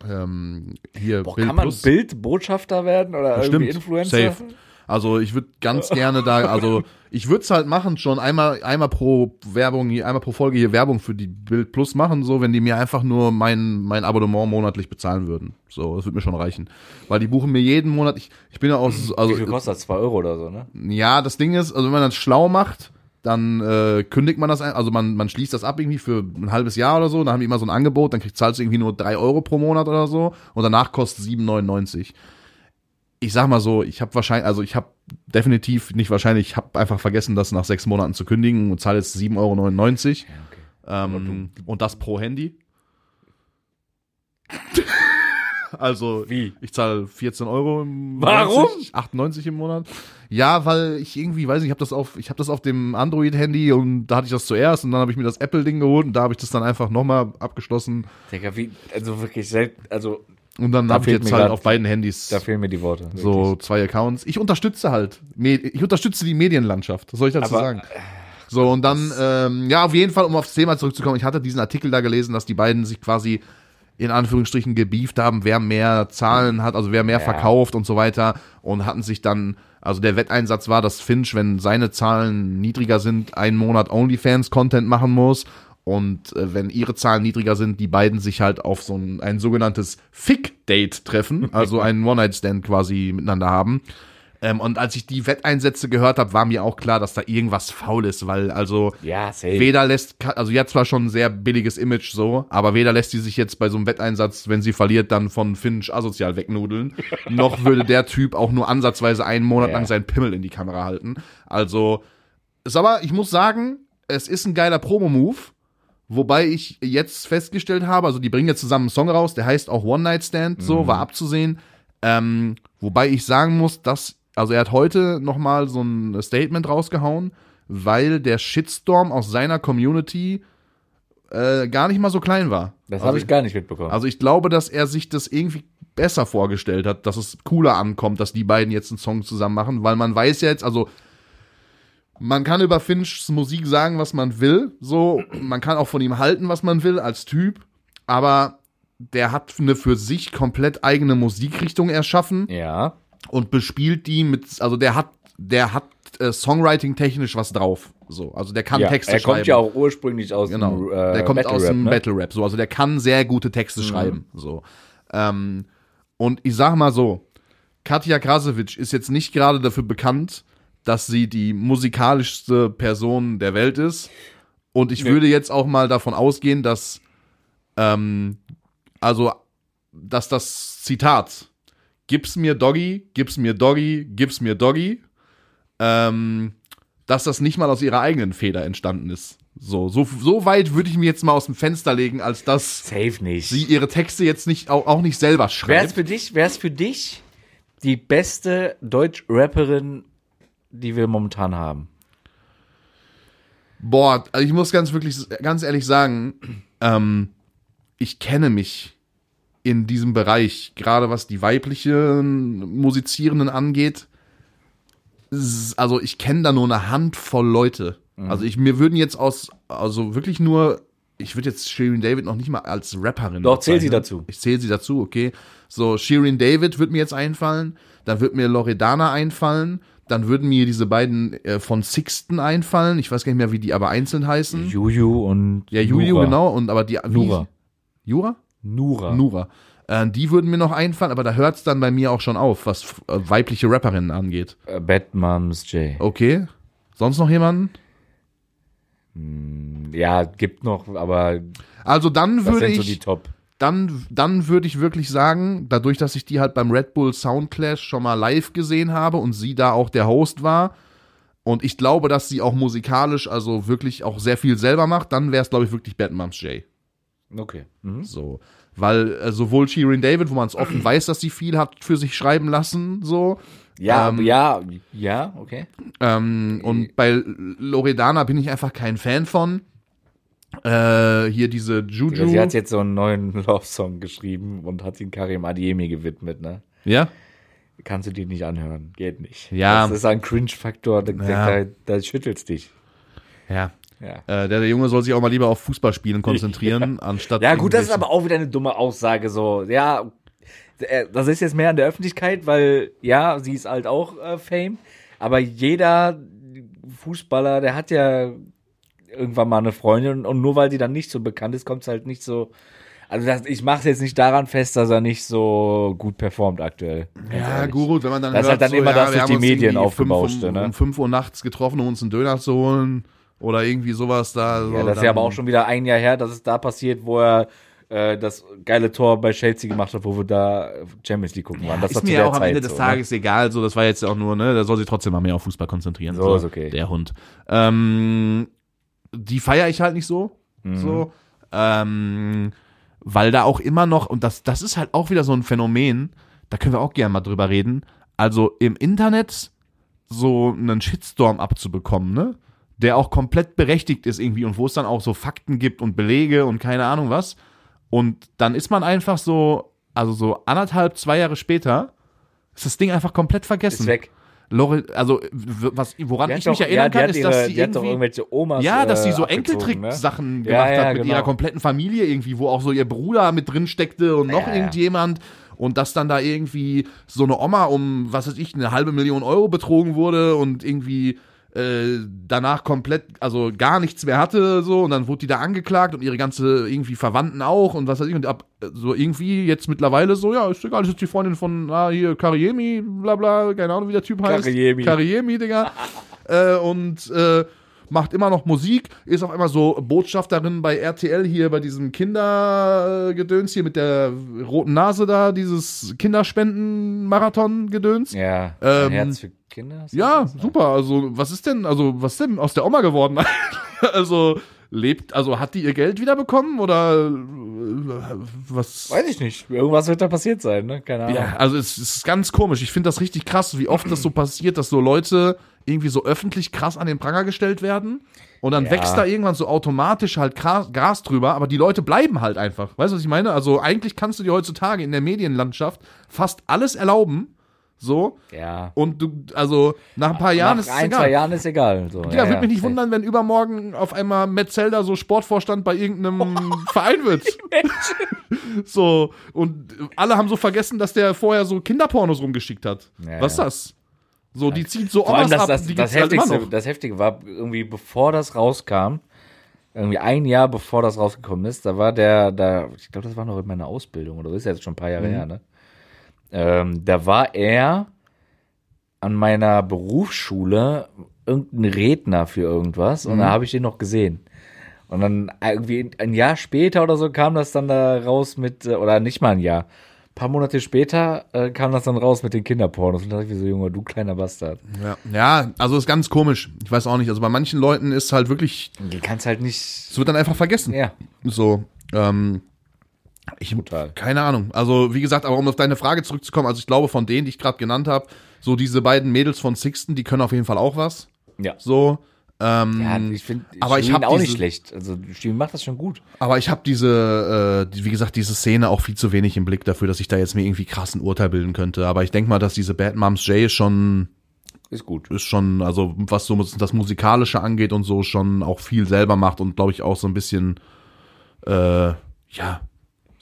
ähm, hier Boah, Bild kann man. Bildbotschafter werden oder irgendwie Stimmt, Influencer? safe. Also ich würde ganz gerne da, also ich würde es halt machen, schon einmal, einmal pro Werbung, einmal pro Folge hier Werbung für die Bild Plus machen, so, wenn die mir einfach nur mein, mein Abonnement monatlich bezahlen würden. So, das würde mir schon reichen. Weil die buchen mir jeden Monat, ich, ich bin ja aus, Wie viel also, kostet das? 2 Euro oder so, ne? ja, das Ding ist, also wenn man das schlau macht, dann äh, kündigt man das also man, man schließt das ab irgendwie für ein halbes Jahr oder so, dann haben die immer so ein Angebot, dann kriegt zahlst du irgendwie nur drei Euro pro Monat oder so und danach kostet 7,99. Ich sag mal so, ich habe wahrscheinlich, also ich habe definitiv nicht wahrscheinlich, ich habe einfach vergessen, das nach sechs Monaten zu kündigen und zahle jetzt 7,99 Euro. Ähm, und das pro Handy. also Wie? ich zahle 14 Euro im Warum? 90, 98 im Monat. Ja, weil ich irgendwie weiß nicht, ich habe das auf ich habe das auf dem Android Handy und da hatte ich das zuerst und dann habe ich mir das Apple Ding geholt und da habe ich das dann einfach nochmal abgeschlossen Digga, wie, also wirklich selten, also und dann Da habe ich jetzt halt grad- auf beiden Handys da fehlen mir die Worte. so wirklich. zwei Accounts. Ich unterstütze halt ich unterstütze die Medienlandschaft. Was soll ich dazu Aber- sagen? So und dann ähm, ja, auf jeden Fall um aufs Thema zurückzukommen, ich hatte diesen Artikel da gelesen, dass die beiden sich quasi in Anführungsstrichen gebieft haben, wer mehr Zahlen hat, also wer mehr verkauft und so weiter und hatten sich dann, also der Wetteinsatz war, dass Finch, wenn seine Zahlen niedriger sind, einen Monat OnlyFans-Content machen muss und äh, wenn ihre Zahlen niedriger sind, die beiden sich halt auf so ein, ein sogenanntes Fick-Date treffen, also einen One-Night-Stand quasi miteinander haben. Ähm, und als ich die Wetteinsätze gehört habe, war mir auch klar, dass da irgendwas faul ist, weil also Ja, weder lässt, also hat zwar schon ein sehr billiges Image so, aber weder lässt sie sich jetzt bei so einem Wetteinsatz, wenn sie verliert, dann von Finch asozial wegnudeln, noch würde der Typ auch nur ansatzweise einen Monat Ja. lang seinen Pimmel in die Kamera halten. Also, ist aber, ich muss sagen, es ist ein geiler Promo-Move. Wobei ich jetzt festgestellt habe, also die bringen jetzt zusammen einen Song raus, der heißt auch One Night Stand, so, war abzusehen. Ähm, wobei ich sagen muss, dass, also er hat heute nochmal so ein Statement rausgehauen, weil der Shitstorm aus seiner Community äh, gar nicht mal so klein war. Das also, habe ich gar nicht mitbekommen. also ich glaube, dass er sich das irgendwie besser vorgestellt hat, dass es cooler ankommt, dass die beiden jetzt einen Song zusammen machen, weil man weiß ja jetzt, also man kann über Finchs Musik sagen, was man will, so, man kann auch von ihm halten, was man will als Typ, aber der hat eine für sich komplett eigene Musikrichtung erschaffen ja. Und bespielt die mit, also der hat, der hat äh, Songwriting technisch was drauf, so, also der kann ja. Texte Er schreiben. kommt ja auch ursprünglich aus Genau. dem äh, der kommt Battle aus Rap, dem ne? Battle Rap. So, also der kann sehr gute Texte schreiben. So. Ähm, und ich sag mal so, Katja Krasowitsch ist jetzt nicht gerade dafür bekannt, dass sie die musikalischste Person der Welt ist. Und ich Nee. würde jetzt auch mal davon ausgehen, dass ähm, also dass das Zitat Gib's mir Doggy, gib's mir Doggy, gib's mir Doggy, ähm, dass das nicht mal aus ihrer eigenen Feder entstanden ist. So, so, so weit würde ich mir jetzt mal aus dem Fenster legen, als dass Safe nicht. sie ihre Texte jetzt nicht auch, auch nicht selber Wär's schreibt. für dich, wär's für dich die beste Deutsch-Rapperin, die wir momentan haben? Boah, also ich muss ganz wirklich, ganz ehrlich sagen, ähm, ich kenne mich in diesem Bereich, gerade was die weiblichen Musizierenden angeht. Also ich kenne da nur eine Handvoll Leute. Also ich, mir würden jetzt aus, also wirklich nur, ich würde jetzt Shirin David noch nicht mal als Rapperin. Doch, zähl sie dazu. Ich zähle sie dazu, okay. So, Shirin David wird mir jetzt einfallen, dann wird mir Loredana einfallen, dann würden mir diese beiden äh, von Sixten einfallen. Ich weiß gar nicht mehr, wie die aber einzeln heißen. Juju und Ja, Juju, Nura. genau. Und aber die. Nura. Jura? Nura. Nura. Äh, die würden mir noch einfallen, aber da hört es dann bei mir auch schon auf, was äh, weibliche Rapperinnen angeht. Äh, Bad Moms J. Okay. Sonst noch jemanden? Ja, gibt noch, aber Also dann das würde sind so die ich, Top. dann, dann würde ich wirklich sagen, dadurch, dass ich die halt beim Red Bull Soundclash schon mal live gesehen habe und sie da auch der Host war und ich glaube, dass sie auch musikalisch also wirklich auch sehr viel selber macht, dann wäre es glaube ich wirklich Bad Moms J. Okay. Mhm. So, weil äh, sowohl Shirin David, wo man es offen weiß, dass sie viel hat für sich schreiben lassen, so. Ja, Ähm, ja, ja, okay. Ähm, und bei Loredana bin ich einfach kein Fan von. Äh, hier diese Juju. Sie hat jetzt so einen neuen Love-Song geschrieben und hat ihn Karim Adiemi gewidmet, ne? ja? Kannst du dir nicht anhören. Geht nicht. Ja. Das ist ein Cringe-Faktor, da, Ja. da, da schüttelst dich. Ja. Ja. Äh, der, der Junge soll sich auch mal lieber auf Fußballspielen konzentrieren, anstatt. Ja, gut, das ist aber auch wieder eine dumme Aussage, so. Ja, äh, das ist jetzt mehr an der Öffentlichkeit, weil, ja, sie ist halt auch äh, Fame, aber jeder Fußballer, der hat ja irgendwann mal eine Freundin und nur weil die dann nicht so bekannt ist, kommt es halt nicht so. Also das, ich mache es jetzt nicht daran fest, dass er nicht so gut performt aktuell. Ja, ehrlich. gut, wenn man dann Das ist hört, halt dann so, immer ja, das durch haben die Medien aufgebauscht, fünf, um, ne? um 5 Uhr nachts getroffen, um uns einen Döner zu holen oder irgendwie sowas da. So, Ja, das ist ja aber auch schon wieder ein Jahr her, dass es da passiert, wo er äh, das geile Tor bei Chelsea gemacht hat, wo wir da Champions League gucken waren. Das ist mir der auch am Zeit Ende des so, Tages egal, so, das war jetzt auch nur, ne, da soll sich trotzdem mal mehr auf Fußball konzentrieren. So ist okay. Der Hund. Ähm, die feiere ich halt nicht so, Mhm. so, ähm, weil da auch immer noch, und das, das ist halt auch wieder so ein Phänomen, da können wir auch gerne mal drüber reden, also im Internet so einen Shitstorm abzubekommen, ne, der auch komplett berechtigt ist irgendwie und wo es dann auch so Fakten gibt und Belege und keine Ahnung was, und dann ist man einfach so, also so anderthalb, zwei Jahre später, ist das Ding einfach komplett Ne? vergessen. Ist weg. Lore, also was, woran ich hat mich doch- erinnern ja, kann, ist, ihre, dass sie doch irgendwie, irgendwelche Omas. ja, dass sie äh, so abgezogen, ne? Enkeltrick-Sachen Ja, gemacht ja, hat mit genau. ihrer kompletten Familie irgendwie, wo auch so ihr Bruder mit drin steckte und noch Ja, ja. irgendjemand. Und dass dann da irgendwie so eine Oma um, was weiß ich, eine halbe Million Euro betrogen wurde und irgendwie äh, danach komplett, also gar nichts mehr hatte, so, und dann wurde die da angeklagt und ihre ganze irgendwie Verwandten auch und was weiß ich, und ab, so irgendwie jetzt mittlerweile so, ja, ist egal, ist jetzt die Freundin von, ah, hier, Kariemi, bla bla, keine Ahnung, wie der Typ heißt. Kariemi. Kariemi, Digga. äh, und äh, macht immer noch Musik, ist auf einmal so Botschafterin bei RTL hier, bei diesem Kindergedöns hier mit der roten Nase da, dieses Kinderspenden-Marathon-Gedöns. Ja, Ähm, Herz für Kinder. Ja, super. Also, was ist denn, also, was ist denn aus der Oma geworden? also, lebt, also, hat die ihr Geld wiederbekommen oder äh, was? Weiß ich nicht. Irgendwas wird da passiert sein, ne? Keine Ahnung. Ja, also, es, es ist ganz komisch. Ich finde das richtig krass, wie oft das so passiert, dass so Leute irgendwie so öffentlich krass an den Pranger gestellt werden. Und dann Ja. wächst da irgendwann so automatisch halt Gras drüber, aber die Leute bleiben halt einfach. Weißt du, was ich meine? Also eigentlich kannst du dir heutzutage in der Medienlandschaft fast alles erlauben. So. Ja. Und du, also nach ein paar Jahren Nach ist es ein, egal. zwei Jahren ist egal. So, Ja, würde mich nicht wundern, wenn übermorgen auf einmal Metzelder so Sportvorstand bei irgendeinem Verein wird. so, und alle haben so vergessen, dass der vorher so Kinderpornos rumgeschickt hat. Ja, Was ist ja. das? So, die zieht so Vor allem das, ab, das, das, gibt's halt Heftigste, noch. das Heftige war irgendwie, bevor das rauskam, irgendwie ein Jahr bevor das rausgekommen ist, da war der, da, ich glaube, das war noch in meiner Ausbildung, oder das ist ja jetzt schon ein paar Mhm. Jahre her, ne? Ähm, da war er an meiner Berufsschule irgendein Redner für irgendwas Mhm. und da habe ich den noch gesehen. Und dann irgendwie ein Jahr später oder so kam das dann da raus mit, äh, oder nicht mal ein Jahr, ein paar Monate später äh, kam das dann raus mit den Kinderpornos und da dachte ich mir so, Junge, du kleiner Bastard. Ja. ja, also ist ganz komisch. Ich weiß auch nicht. Also bei manchen Leuten ist halt wirklich, Die kannst halt nicht. es wird dann einfach vergessen. Ja, So, ähm, ich, Total. keine Ahnung. Also, wie gesagt, aber um auf deine Frage zurückzukommen, also ich glaube, von denen, die ich gerade genannt habe, so diese beiden Mädels von Sixten, die können auf jeden Fall auch was. ja. So. Ähm, Ja, ich finde, aber ich hab auch nicht diese- schlecht. Also Steven macht das schon gut. aber ich habe diese, äh, die, wie gesagt, diese Szene auch viel zu wenig im Blick dafür, dass ich da jetzt mir irgendwie krass ein Urteil bilden könnte. Aber ich denke mal, dass diese Bad Moms J schon, Ist gut. ist schon, also was so das Musikalische angeht und so, schon auch viel selber macht und glaube ich auch so ein bisschen, äh, ja,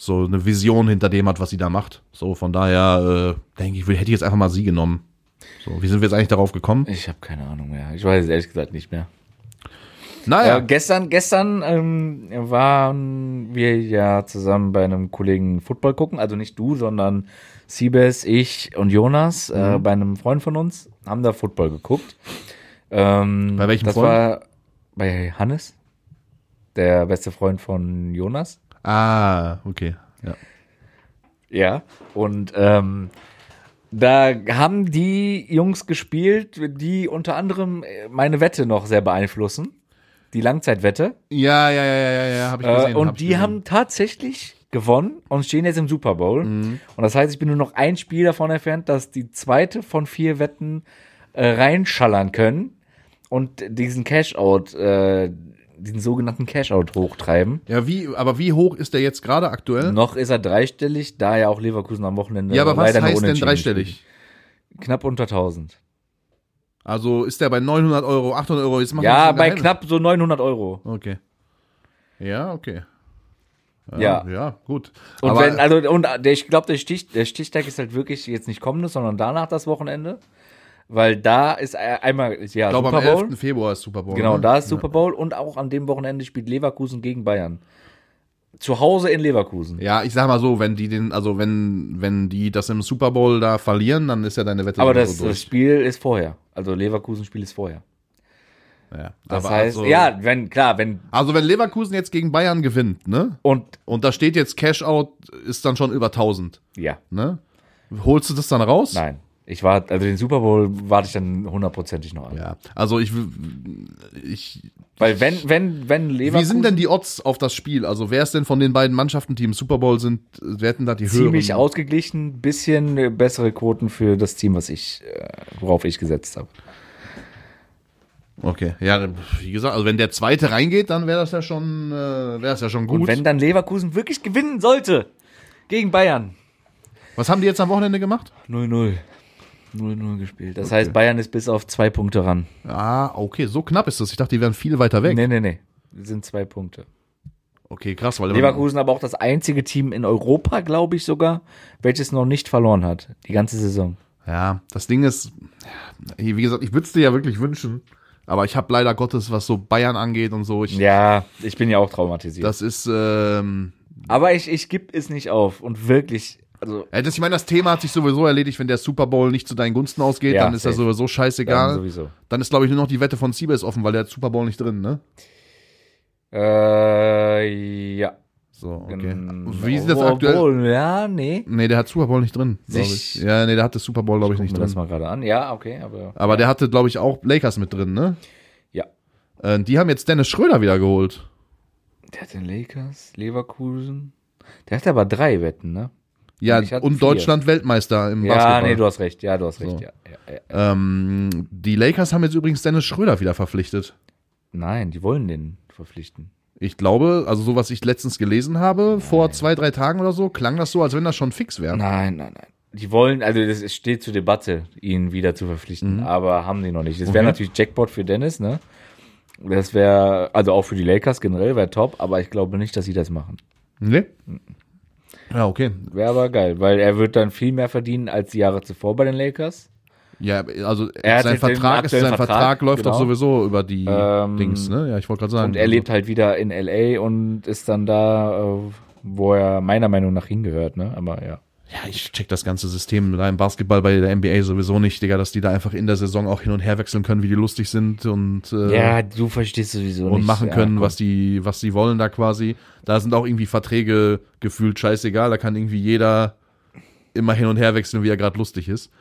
so eine Vision hinter dem hat, was sie da macht. So, von daher, äh, denke ich, hätte ich jetzt einfach mal sie genommen. So, wie sind wir jetzt eigentlich darauf gekommen? Ich habe keine Ahnung mehr. Ich weiß es ehrlich gesagt nicht mehr. Naja, Äh, gestern gestern ähm, waren wir ja zusammen bei einem Kollegen Football gucken. Also nicht du, sondern Siebes, ich und Jonas äh, Mhm. bei einem Freund von uns haben da Football geguckt. Ähm, Bei welchem das Freund? war bei Hannes, der beste Freund von Jonas. Ah, okay. Ja. Ja. Und ähm, da haben die Jungs gespielt, die unter anderem äh, meine Wette noch sehr beeinflussen. Die Langzeitwette. Ja, ja, ja, ja, ja, habe ich gesehen. Äh, und hab die gesehen. haben tatsächlich gewonnen und stehen jetzt im Super Bowl. Mhm. Und das heißt, ich bin nur noch ein Spiel davon entfernt, dass die zweite von vier Wetten äh, reinschallern können und diesen Cash-Out, äh, diesen sogenannten Cash-Out hochtreiben. Ja, wie, aber wie hoch ist der jetzt gerade aktuell? Noch ist er dreistellig, da ja auch Leverkusen am Wochenende ja, aber was heißt denn dreistellig? Knapp unter 1000. Also ist der bei 900 Euro, 800 Euro? Jetzt Ja, bei Geheimnis. knapp so 900 Euro. Okay. Ja, okay. Ja. Ja, gut. Und aber, wenn, also, und der, ich glaube, der, Stich, der Stichtag ist halt wirklich jetzt nicht kommendes, sondern danach das Wochenende. Weil da ist äh, einmal, ja, ich glaube, am Super Bowl. 11. Februar ist Super Bowl. Genau, ne? da ist Super Bowl und auch an dem Wochenende spielt Leverkusen gegen Bayern. Zu Hause in Leverkusen. Ja, ich sag mal so, wenn die den, also wenn, wenn die das im Super Bowl da verlieren, dann ist ja deine Wette Aber das, durch. das Spiel ist vorher. Also Leverkusen-Spiel ist vorher. ja. Das Aber heißt, also, ja, wenn, klar, wenn, Also wenn Leverkusen jetzt gegen Bayern gewinnt, ne? und, Und da steht jetzt Cash Out, ist dann schon über 1000, ja, ne? Holst du das dann raus? nein. Ich warte, also den Super Bowl warte ich dann hundertprozentig noch an. Ja, also ich, ich, Weil wenn, wenn, wenn Leverkusen. wie sind denn die Odds auf das Spiel? Also wer ist denn von den beiden Mannschaften, die im Super Bowl sind, wer hätten da die ziemlich höheren? ausgeglichen, bisschen bessere Quoten für das Team, was ich, äh, worauf ich gesetzt habe. Okay, ja, wie gesagt, also wenn der zweite reingeht, dann wäre das ja schon, äh, wäre das ja schon gut. Und wenn dann Leverkusen wirklich gewinnen sollte gegen Bayern. Was haben die jetzt am Wochenende gemacht? 0-0. 0-0 gespielt. Das heißt, Bayern ist bis auf zwei Punkte ran. Ah, okay, so knapp ist das. Ich dachte, die wären viel weiter weg. Nee, nee, nee. Das sind zwei Punkte. Okay, krass, weil Leverkusen aber auch das einzige Team in Europa, glaube ich sogar, welches noch nicht verloren hat. Die ganze Saison. Ja, das Ding ist, wie gesagt, ich würde es dir ja wirklich wünschen, aber ich habe leider Gottes, was so Bayern angeht und so, ich, Ja, ich bin ja auch traumatisiert. das ist, ähm, aber ich, ich gebe es nicht auf. Und wirklich, also ja, das, ich meine, das Thema hat sich sowieso erledigt, wenn der Super Bowl nicht zu deinen Gunsten ausgeht, Ja, dann ist das safe. sowieso dann scheißegal. sowieso. Dann ist, glaube ich, nur noch die Wette von Siebes offen, weil der hat Super Bowl nicht drin, ne? Äh, ja. So, okay. Genau. Wie sieht das aktuell? Obwohl, Ja, nee. Nee, der hat Super Bowl nicht drin, glaube ich. Ja, nee, der hatte Super Bowl, glaube ich, Gucken nicht das drin. mal gerade an. Ja, okay, aber. Aber der hatte, glaube ich, auch Lakers mit drin, ne? Ja. Äh, die haben jetzt Dennis Schröder wieder geholt. Der hat den Lakers, Leverkusen. Der hat aber drei Wetten, ne? Ja, und vier. Deutschland Weltmeister im Ja, Basketball. nee, du hast recht. Ja, du hast recht. So. Ja, ja, ja. ähm, die Lakers haben jetzt übrigens Dennis Schröder wieder verpflichtet. Nein, die wollen den verpflichten. Ich glaube, also so was ich letztens gelesen habe, vor zwei, drei Tagen oder so, klang das so, als wenn das schon fix wäre. Nein, nein, nein. Die wollen, also es steht zur Debatte, ihn wieder zu verpflichten, aber haben die noch nicht. Das wäre Mhm. Okay. natürlich Jackpot für Dennis, ne? Das wäre, also auch für die Lakers generell wäre top, aber ich glaube nicht, dass sie das machen. Nee? Ja, okay. Wäre aber geil, weil er wird dann viel mehr verdienen als die Jahre zuvor bei den Lakers. Ja, also Er sein Vertrag, ist, sein Vertrag, Vertrag, läuft doch genau. sowieso über die Ähm, Dings, ne? Ja, ich wollte gerade sagen. Und er lebt halt wieder in LA und ist dann da, äh, wo er meiner Meinung nach hingehört, ne? Aber ja. Ja, ich check das ganze System da im Basketball bei der NBA sowieso nicht, Digga, dass die da einfach in der Saison auch hin und her wechseln können, wie die lustig sind und äh, Ja, du verstehst sowieso nicht. und machen ja, können, komm. was die, was die wollen da quasi. Da sind auch irgendwie Verträge gefühlt scheißegal. Da kann irgendwie jeder immer hin und her wechseln, wie er gerade lustig ist.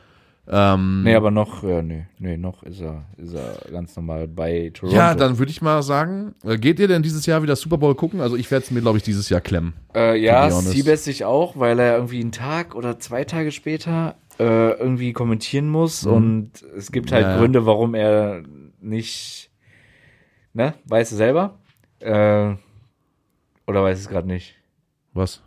Ähm, Nee, aber noch, ja, nee, nee, noch ist er, ist er ganz normal bei Toronto. ja, dann würde ich mal sagen, äh, geht ihr denn dieses Jahr wieder Super Bowl gucken? Also ich werde es mir, glaube ich, dieses Jahr klemmen. Äh, ja. Siebes sich auch, weil er irgendwie einen Tag oder zwei Tage später äh, irgendwie kommentieren muss und es gibt halt Mhm. Ja, ja. Gründe, warum er nicht, ne, weißt du selber? Äh, oder weiß es gerade nicht? Was?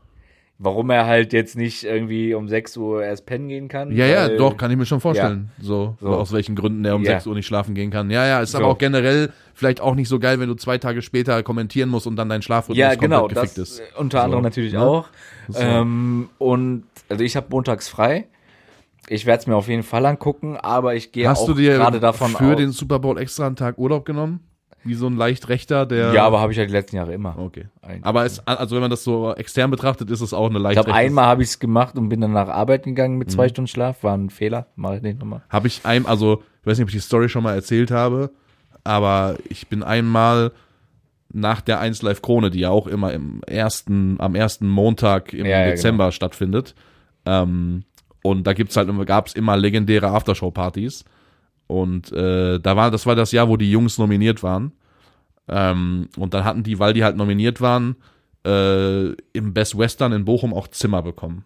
Warum er halt jetzt nicht irgendwie um 6 Uhr erst pennen gehen kann? Ja, ja, doch, kann ich mir schon vorstellen. So, So. aus welchen Gründen er um Ja. 6 Uhr nicht schlafen gehen kann. Ja, ja, ist aber So. auch generell vielleicht auch nicht so geil, wenn du zwei Tage später kommentieren musst und dann dein Schlafrhythmus Ja, komplett genau, gefickt das ist. unter anderem So, natürlich ne? auch. Ähm, und also ich habe montags frei. Ich werde es mir auf jeden Fall angucken, aber ich gehe Hast auch du dir gerade davon für aus. den Super Bowl extra einen Tag Urlaub genommen? Wie so ein leicht rechter, der. ja, aber habe ich halt die letzten Jahre immer. Okay. Eigentlich. Aber es, also wenn man das so extern betrachtet, ist es auch eine Ich leicht glaube, einmal habe ich es gemacht und bin dann nach Arbeit gegangen mit Mhm. zwei Stunden Schlaf. War ein Fehler. Mache ich nicht nochmal. Habe ich ein, also ich weiß nicht, ob ich die Story schon mal erzählt habe, aber ich bin einmal nach der 1 Live Krone, die ja auch immer im ersten, am ersten Montag im Ja, ja, Dezember stattfindet. Ähm, und da gibt's halt immer, gab's immer legendäre Aftershow-Partys. Und äh, da war, das war das Jahr, wo die Jungs nominiert waren. Ähm, und dann hatten die, weil die halt nominiert waren, äh, im Best Western in Bochum auch Zimmer bekommen.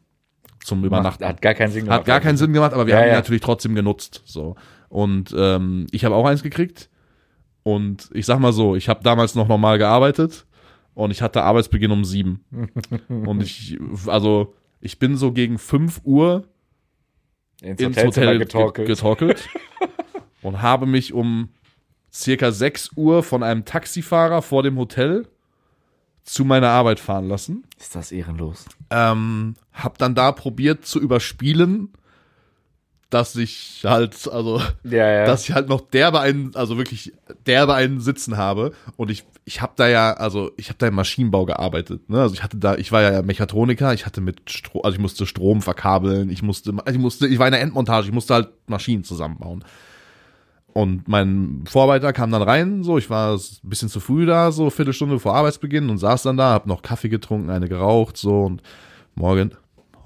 Zum Übernachten. Hat gar keinen Sinn gemacht. Hat gar keinen Sinn gemacht, aber wir Ja, haben die ja. natürlich trotzdem genutzt. So. Und ähm, ich habe auch eins gekriegt. Und ich sag mal so, ich habe damals noch normal gearbeitet und ich hatte Arbeitsbeginn um sieben. und ich, also, ich bin so gegen fünf Uhr Ins ins Hotel getorkelt. getorkelt, getorkelt und habe mich um circa 6 Uhr von einem Taxifahrer vor dem Hotel zu meiner Arbeit fahren lassen. Ist das ehrenlos? Ähm, hab dann da probiert zu überspielen, dass ich halt, also, Ja, ja. dass ich halt noch derbe einen, also wirklich derbe einen sitzen habe. Und ich, ich habe da ja, also ich habe da im Maschinenbau gearbeitet. Ne? Also ich hatte da, ich war ja Mechatroniker, ich hatte mit Strom, also ich musste Strom verkabeln, ich musste, ich musste, ich war in der Endmontage, ich musste halt Maschinen zusammenbauen. Und mein Vorarbeiter kam dann rein, so, ich war ein bisschen zu früh da, so Viertelstunde vor Arbeitsbeginn und saß dann da, hab noch Kaffee getrunken, eine geraucht, so und morgen,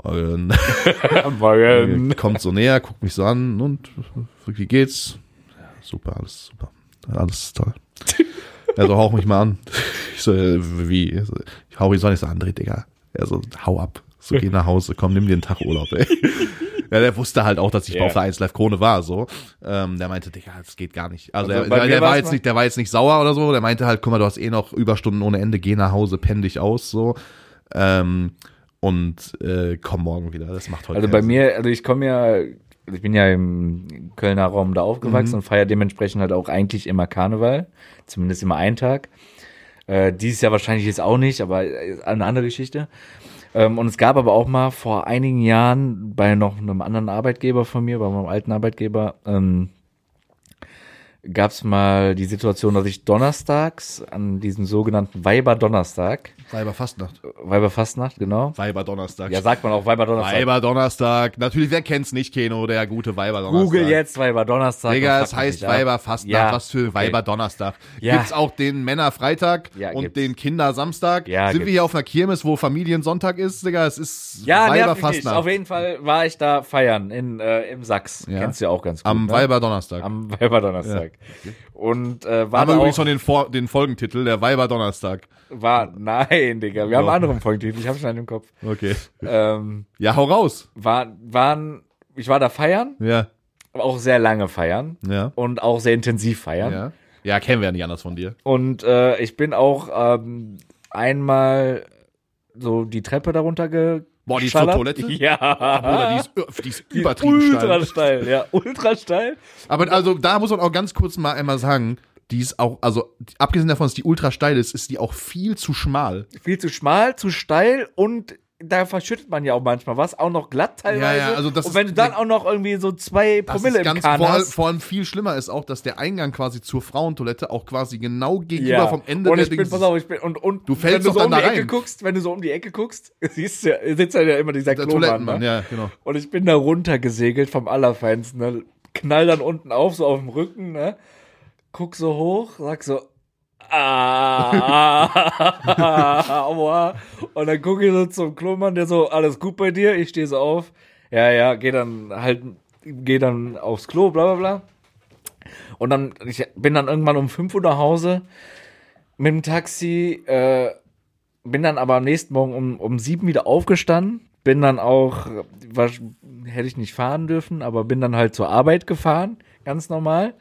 morgen, Morgen. kommt so näher, guckt mich so an und wie geht's? Ja, super, alles super, alles toll. Er so, hauch mich mal an. Ich so, äh, wie? Ich hau ihn so an, ich so, André, Digga. Er so, hau ab. So, geh nach Hause, komm, nimm dir einen Tag Urlaub, ey. Ja, der wusste halt auch, dass ich Ja. auf der 1 Live Krone war, so. Ähm, der meinte, Digga, das geht gar nicht. Also, Also der, der, war jetzt mal- nicht, der war jetzt nicht sauer oder so. Der meinte halt, guck mal, du hast eh noch Überstunden ohne Ende, geh nach Hause, penn dich aus, so. Ähm, und äh, komm morgen wieder. Das macht heute Also bei Sinn. mir, also ich komme ja ich bin ja im Kölner Raum da aufgewachsen Mhm. und feiere dementsprechend halt auch eigentlich immer Karneval. Zumindest immer einen Tag. Äh, dieses Jahr wahrscheinlich jetzt auch nicht, aber äh, eine andere Geschichte. Ähm, und es gab aber auch mal vor einigen Jahren bei noch einem anderen Arbeitgeber von mir, bei meinem alten Arbeitgeber, ähm, gab es mal die Situation, dass ich donnerstags an diesem sogenannten Weiber-Donnerstag, Weiberfastnacht. Weiberfastnacht, genau. Weiberdonnerstag. Ja, sagt man auch Weiber-Donnerstag. Weiberdonnerstag. Natürlich, wer kennt's nicht, Keno, der gute Weiberdonnerstag. Google jetzt Weiber-Donnerstag. Digga, es heißt. Weiberfastnacht. Ja, Was für okay. Weiberdonnerstag? Ja. Gibt's auch den Männerfreitag Ja, und gibt's. den Kindersamstag? Ja, Sind wir gibt's. hier auf einer Kirmes, wo Familiensonntag ist, Digga? Es ist Ja. Weiberfastnacht. Auf jeden Fall war ich da feiern in, äh, im Sachs. Ja. Kennst du ja auch ganz gut. Am ne? Weiberdonnerstag. Am Weiberdonnerstag. Und äh, war Haben wir übrigens schon den, Vor den Folgentitel, der Weiberdonnerstag. war, nein, Digga, wir haben So. einen anderen Folgentitel, ich habe schon einen im Kopf. Okay. Ähm, Ja, hau raus. war, waren, ich war da feiern, Ja, aber auch sehr lange feiern ja, und auch sehr intensiv feiern. ja. Ja, kennen wir ja nicht anders von dir. Und äh, ich bin auch ähm, einmal so die Treppe darunter ge Boah, die ist zur. Toilette? Ja. Bruder, die ist, die ist Die ist übertrieben ultra steil. steil, ja, ultra steil. Aber also da muss man auch ganz kurz mal einmal sagen, die ist auch, also abgesehen davon, dass die ultra steil ist, ist die auch viel zu schmal. Viel zu schmal, zu steil und da verschüttet man ja auch manchmal was, auch noch glatt teilweise. Ja, ja, also das und ist- wenn du dann auch noch irgendwie so zwei Promille ist im ganz, Kahn vor, allem- hast. vor allem viel schlimmer ist auch, dass der Eingang quasi zur Frauentoilette auch quasi genau gegenüber Ja. vom Ende und der ich bin, Dings pass auf, ich bin, und, und Du fällst wenn du doch so um da die Ecke guckst, wenn du so um die Ecke guckst, siehst du, ja- sitzt ja immer dieser der Toilettenmann, ne? ja, genau. Und ich bin da runtergesegelt vom Allerfeinsten, ne? Knall dann unten auf, so auf dem Rücken, ne? Guck so hoch, sag so, ah, aua. Und dann gucke ich so zum Klomann, der so, alles gut bei dir? Ich stehe so auf. Ja, ja, geh dann halt, geh dann aufs Klo, bla, bla, bla. Und dann, ich bin dann irgendwann um 5 Uhr nach Hause mit dem Taxi, äh, bin dann aber am nächsten Morgen um, um 7 wieder aufgestanden, bin dann auch, war, hätte ich nicht fahren dürfen, aber bin dann halt zur Arbeit gefahren, ganz normal.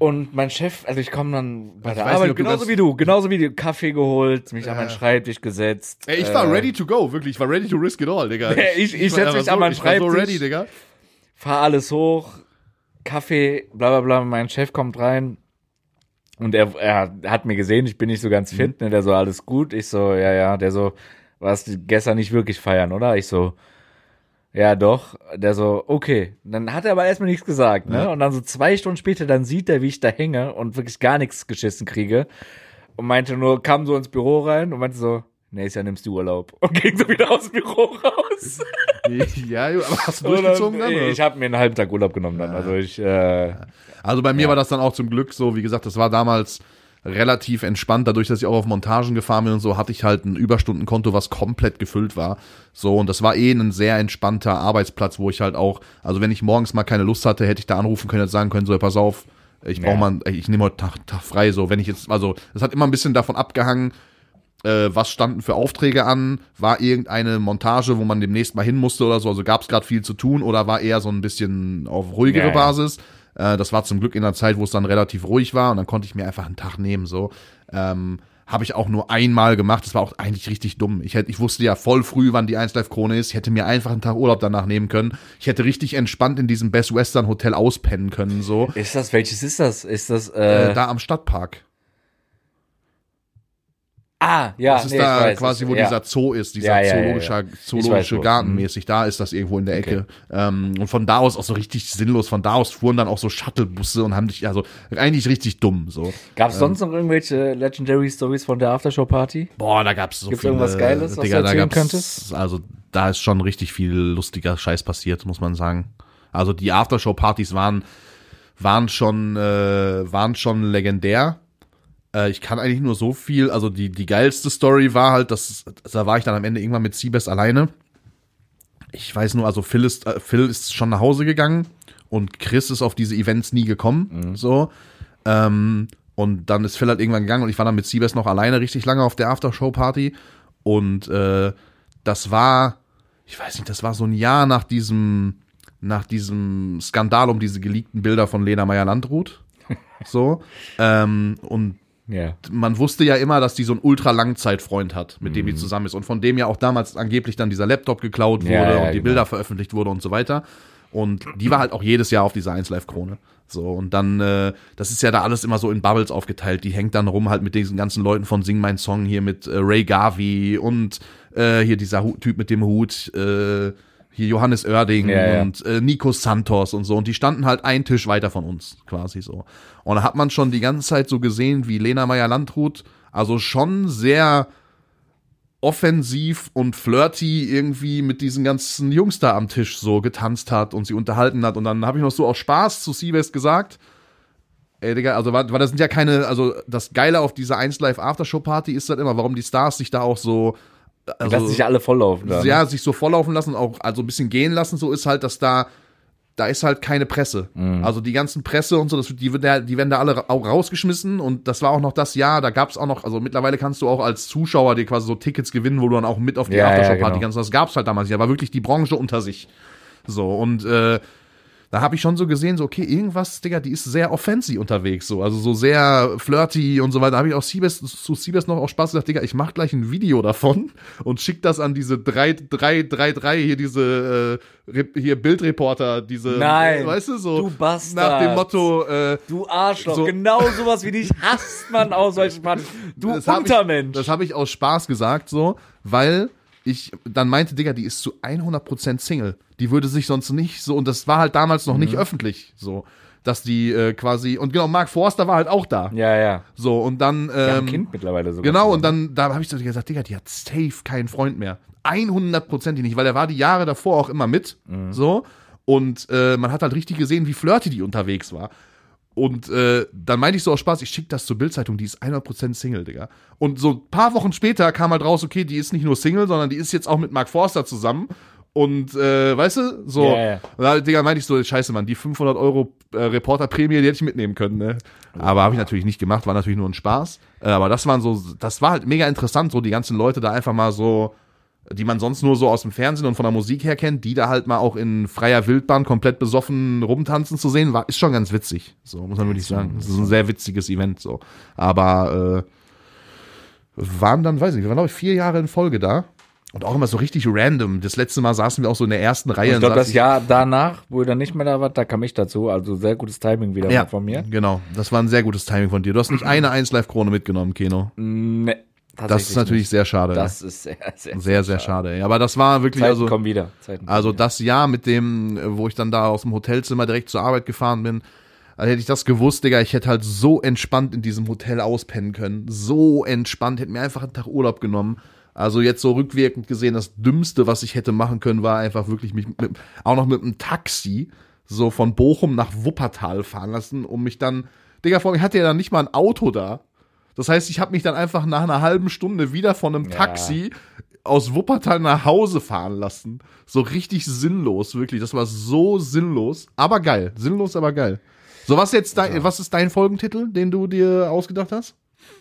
Und mein Chef, also ich komme dann bei Ich der Arbeit, nicht, genauso wie du, genauso wie du, Kaffee geholt, mich an Ja. meinen Schreibtisch gesetzt. Ey, ich war äh, ready to go, wirklich. Ich war ready to risk it all, Digga. Ich- ich war setz einfach mich an meinen Ich war so Schreibtisch. ready, Digga. fahr alles hoch, Kaffee, bla bla bla, mein Chef kommt rein und er, er hat mir gesehen, ich bin nicht so ganz fit, ne, der so, alles gut, ich so, ja, ja, der so, warst du gestern nicht wirklich feiern, oder? Ich so, ja, doch, der so, okay, dann hat er aber erstmal nichts gesagt, ne, Ja. und dann so zwei Stunden später, dann sieht er, wie ich da hänge und wirklich gar nichts geschissen kriege und meinte nur, kam so ins Büro rein und meinte so, nächstes Jahr nimmst du Urlaub und ging so wieder aus dem Büro raus. ja, aber hast du durchgezogen dann? oder? Ich habe mir einen halben Tag Urlaub genommen dann. Also ich, äh, Also bei mir war das dann auch zum Glück so, wie gesagt, das war damals relativ entspannt, dadurch, dass ich auch auf Montagen gefahren bin und so, hatte ich halt ein Überstundenkonto, was komplett gefüllt war. So, und das war eh ein sehr entspannter Arbeitsplatz, wo ich halt auch, also wenn ich morgens mal keine Lust hatte, hätte ich da anrufen können, hätte sagen können, so, pass auf, ich brauche mal, ich nehme heute Tag, Tag frei, so, wenn ich jetzt, also, es hat immer ein bisschen davon abgehangen, äh, was standen für Aufträge an, war irgendeine Montage, wo man demnächst mal hin musste oder so, also gab es gerade viel zu tun oder war eher so ein bisschen auf ruhigere Ja, ja. Basis. Äh, das war zum Glück in einer Zeit, wo es dann relativ ruhig war und dann konnte ich mir einfach einen Tag nehmen, so. Ähm, habe ich auch nur einmal gemacht. Das war auch eigentlich richtig dumm. Ich, hätte, ich wusste ja voll früh, wann die 1 Live Krone ist. Ich hätte mir einfach einen Tag Urlaub danach nehmen können. Ich hätte richtig entspannt in diesem Best Western Hotel auspennen können, so. ist das, welches ist das? Ist das, äh, Äh, da am Stadtpark. Ah, ja, Das ist nee, da weiß, quasi, wo ja. dieser Zoo ist, dieser Ja, weiß zoologische wo. Garten Mhm. mäßig. Da ist das irgendwo in der Ecke. Ähm, und von da aus auch so richtig sinnlos. Von da aus fuhren dann auch so Shuttlebusse und haben dich, also eigentlich richtig dumm, so. Gab es sonst noch irgendwelche Legendary Stories von der Aftershow-Party? Boah, da gab's so Gibt's viele. irgendwas Geiles, was Digga, du erzählen könntest? Also da ist schon richtig viel lustiger Scheiß passiert, muss man sagen. Also die Aftershow-Partys waren waren schon äh, waren schon legendär. Äh, ich kann eigentlich nur so viel. Also die die geilste Story war halt, dass da war ich dann am Ende irgendwann mit Siebes alleine. Ich weiß nur, also Phil ist äh, Phil ist schon nach Hause gegangen und Chris ist auf diese Events nie gekommen. So. Ähm, und dann ist Phil halt irgendwann gegangen und ich war dann mit Siebes noch alleine richtig lange auf der Aftershow-Party. Und äh, das war, ich weiß nicht, das war so ein Jahr nach diesem, nach diesem Skandal um diese geleakten Bilder von Lena Meyer-Landrut. So. Ähm, und Ja. man wusste ja immer, dass die so einen ultra-Langzeitfreund hat, mit Mhm. dem die zusammen ist. Und von dem ja auch damals angeblich dann dieser Laptop geklaut wurde Ja, ja, und die genau. Bilder veröffentlicht wurde und so weiter. Und die war halt auch jedes Jahr auf dieser 1 Live Krone. So, und dann, äh, das ist ja da alles immer so in Bubbles aufgeteilt. Die hängt dann rum halt mit diesen ganzen Leuten von Sing Mein Song hier mit äh, Ray Garvey und äh, hier dieser Typ mit dem Hut, äh, hier Johannes Oerding Ja, ja. und äh, Nico Santos und so. Und die standen halt einen Tisch weiter von uns, quasi so. Und da hat man schon die ganze Zeit so gesehen, wie Lena Meyer-Landrut, also schon sehr offensiv und flirty irgendwie mit diesen ganzen Jungs da am Tisch so getanzt hat und sie unterhalten hat. Und dann habe ich noch so aus Spaß zu Seabest gesagt, ey Digga, also weil, weil das sind ja keine, also das Geile auf dieser 1 Live Aftershow Party ist halt immer, warum die Stars sich da auch so also, Lass sich alle volllaufen. Da, ne? ja, sich so volllaufen lassen, auch also ein bisschen gehen lassen, so ist halt, dass da da ist halt keine Presse. Mhm. Also die ganzen Presse und so, das, die, die werden da alle auch rausgeschmissen und das war auch noch das Jahr, da gab's auch noch, also mittlerweile kannst du auch als Zuschauer dir quasi so Tickets gewinnen, wo du dann auch mit auf die Ja, ja, Aftershow-Party genau. kannst. Das gab's halt damals da war wirklich die Branche unter sich. So, und äh, da habe ich schon so gesehen, so, okay, irgendwas, Digga, die ist sehr offensiv unterwegs, so, also so sehr flirty und so weiter. Da habe ich auch Siebes, zu Siebes noch auch Spaß gesagt, Digga, ich mach gleich ein Video davon und schick das an diese 3, 3, 3, 3, hier diese, äh, hier Bildreporter, diese, Nein, weißt du, so, du Bastard. nach dem Motto, äh, Du Arschloch, So- genau sowas wie dich hasst man aus solchen Partys. Du das hab Untermensch. Ich, das habe ich aus Spaß gesagt, so, weil ich dann meinte, Digga, die ist zu 100% Single. Die würde sich sonst nicht so, und das war halt damals noch Mhm. nicht öffentlich, so, dass die äh, quasi, und genau, Mark Forster war halt auch da. ja, ja. So, und dann, ähm, ein Kind mittlerweile sogar. genau, und dann, da habe ich so gesagt, Digga, die hat safe keinen Freund mehr. 100% nicht, weil er war die Jahre davor auch immer mit, Mhm. so, und äh, man hat halt richtig gesehen, wie flirty die unterwegs war. Und äh, dann meinte ich so aus Spaß, ich schicke das zur Bildzeitung, die ist 100% Single, Digga. Und so ein paar Wochen später kam halt raus, okay, die ist nicht nur Single, sondern die ist jetzt auch mit Mark Forster zusammen. Und äh, weißt du, so, und da, Digga, meinte ich so, scheiße, Mann, die 500 Euro äh, Reporterprämie, die hätte ich mitnehmen können, ne? Aber habe ich natürlich nicht gemacht, war natürlich nur ein Spaß. Äh, aber das waren so, das war halt mega interessant, so die ganzen Leute da einfach mal so, die man sonst nur so aus dem Fernsehen und von der Musik her kennt, die da halt mal auch in freier Wildbahn komplett besoffen rumtanzen zu sehen, war, ist schon ganz witzig. So, muss man wirklich sagen. Das ist ein sehr witziges Event, so. Aber, äh, waren dann, weiß ich nicht, wir waren, glaube ich, vier Jahre in Folge da. Und auch immer so richtig random. Das letzte Mal saßen wir auch so in der ersten Reihe. ich und glaube, saß das Jahr danach, wo ihr dann nicht mehr da wart, da kam ich dazu. Also sehr gutes Timing wieder ja, von mir. Genau, das war ein sehr gutes Timing von dir. Du hast nicht eine 1 Live Krone mitgenommen, Keno. Nee, Das ist natürlich sehr schade. Nicht. Das ist sehr, sehr, sehr, sehr schade. ey. Aber das war wirklich Zeiten also kommen wieder. Zeiten also wieder. das Jahr mit dem, wo ich dann da aus dem Hotelzimmer direkt zur Arbeit gefahren bin. Also hätte ich das gewusst, Digga, ich hätte halt so entspannt in diesem Hotel auspennen können. So entspannt, hätte mir einfach einen Tag Urlaub genommen. Also jetzt so rückwirkend gesehen, das Dümmste, was ich hätte machen können, war einfach wirklich mich mit, auch noch mit einem Taxi so von Bochum nach Wuppertal fahren lassen, um mich dann, Digga, vor mir hatte ja dann nicht mal ein Auto da. Das heißt, ich habe mich dann einfach nach einer halben Stunde wieder von einem Ja. Taxi aus Wuppertal nach Hause fahren lassen. So richtig sinnlos, wirklich. Das war so sinnlos, aber geil. Sinnlos, aber geil. So, was jetzt dein, was ist dein Folgentitel, den du dir ausgedacht hast?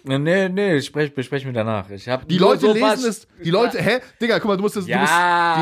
Nee, nee, ich sprech, besprechen wir danach. Ich hab Die nur Leute so lesen es, die Leute, hä? Digga, guck mal, du musst das, Ja. du musst,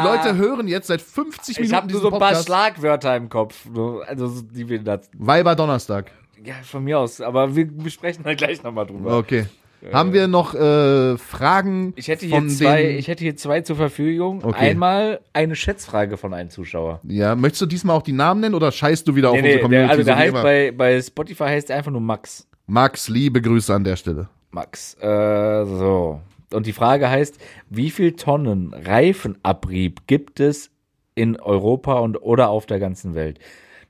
die Leute hören jetzt seit 50 Ich Minuten habe nur diesen so ein paar Podcast. Schlagwörter im Kopf. so- Also, so, die wir da. Weiber Donnerstag. Ja, von mir aus. Aber wir besprechen da gleich nochmal drüber. Okay. Haben wir noch äh, Fragen Ich hätte hier von zwei, ich hätte hier zwei zur Verfügung. Okay. Einmal eine Schätzfrage von einem Zuschauer. Ja, möchtest du diesmal auch die Namen nennen oder scheißt du wieder auf Nee, unsere Community? der, also so der heißt bei, bei Spotify heißt er einfach nur Max. Max, liebe Grüße an der Stelle. Max. Äh, so. Und die Frage heißt, wie viel Tonnen Reifenabrieb gibt es in Europa und oder auf der ganzen Welt?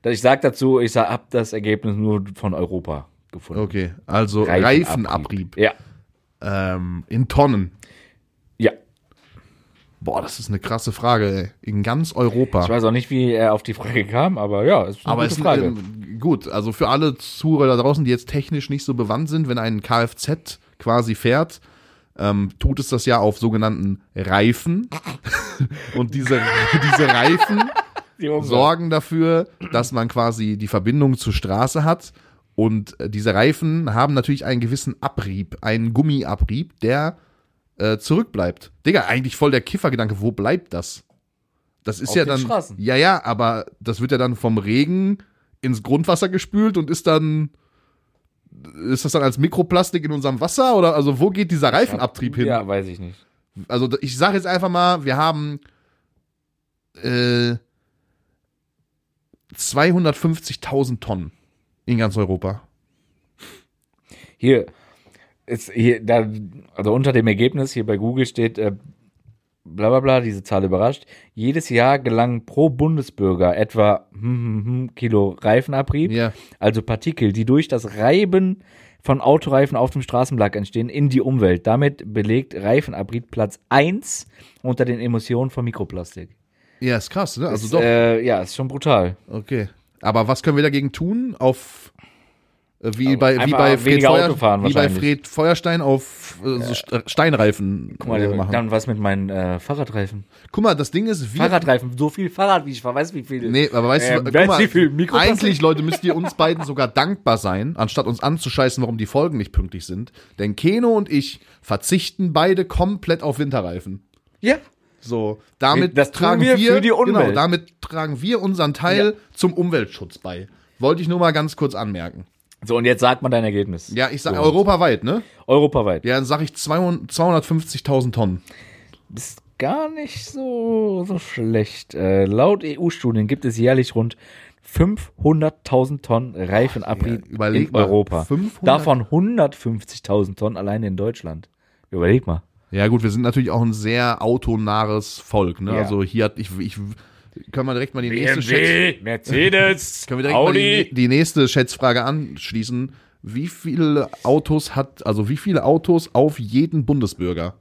Ich sag dazu, ich habe das Ergebnis nur von Europa gefunden. Okay, also Reifenabrieb. Ja. Ähm, in Tonnen. Ja. Boah, das ist eine krasse Frage, ey. In ganz Europa. Ich weiß auch nicht, wie er auf die Frage kam, aber ja, ist eine Aber gute es ist Frage. ähm, gut, also für alle Zuhörer da draußen, die jetzt technisch nicht so bewandt sind, wenn ein Kfz quasi fährt, ähm, tut es das ja auf sogenannten Reifen. Und diese, diese Reifen. Sorgen dafür, dass man quasi die Verbindung zur Straße hat. Und äh, diese Reifen haben natürlich einen gewissen Abrieb, einen Gummiabrieb, der äh, zurückbleibt. Digga, eigentlich voll der Kiffergedanke, wo bleibt das? Das ist Auf ja den dann. Straßen. Ja, ja, aber das wird ja dann vom Regen ins Grundwasser gespült und ist dann ist das dann als Mikroplastik in unserem Wasser oder also wo geht dieser Reifenabtrieb hin? Ja, weiß ich nicht. Also ich sage jetzt einfach mal, wir haben äh, 250.000 Tonnen in ganz Europa. Hier ist hier da also unter dem Ergebnis hier bei Google steht äh, bla bla bla, diese Zahl überrascht. Jedes Jahr gelangen pro Bundesbürger etwa hm, hm, hm, Kilo Reifenabrieb, Ja. also Partikel, die durch das Reiben von Autoreifen auf dem Straßenbelag entstehen, in die Umwelt. Damit belegt Reifenabrieb Platz 1 unter den Emissionen von Mikroplastik. Ja, ist krass, ne? Also ist, doch. Äh, ja, ist schon brutal. Okay. Aber was können wir dagegen tun? Auf äh, wie bei wie bei Fred, Feuer, wie bei. Fred Feuerstein auf äh, so St- Steinreifen Guck mal, äh, machen. dann was mit meinen äh, Fahrradreifen. Guck mal, das Ding ist, wir Fahrradreifen, so viel Fahrrad, wie ich fahre, weißt du, wie viel. Nee, aber weißt Ähm, du, weißt guck mal, wie viel eigentlich, Leute, müsst ihr uns beiden sogar dankbar sein, anstatt uns anzuscheißen, warum die Folgen nicht pünktlich sind. Denn Keno und ich verzichten beide komplett auf Winterreifen. Ja. So, damit Das tragen wir wir, für die Umwelt. Genau, damit tragen wir unseren Teil zum Umweltschutz bei. Wollte ich nur mal ganz kurz anmerken. So, und jetzt sagt man dein Ergebnis. Ja, ich sage So. europaweit, ne? Europaweit. Ja, dann sage ich 200 250.000 Tonnen. Ist gar nicht so, so schlecht. Äh, laut EU-Studien gibt es jährlich rund 500.000 Tonnen Reifenabrieb Ja, in mal, Europa. 500 Davon 150.000 Tonnen allein in Deutschland. Überleg mal. Ja, gut, wir sind natürlich auch ein sehr autonahes Volk, ne? Ja. Also hier hat ich ich können wir direkt mal die nächste Schätz, Mercedes, können wir direkt mal die, die nächste Schätzfrage anschließen. Wie viele Autos hat also wie viele Autos auf jeden Bundesbürger?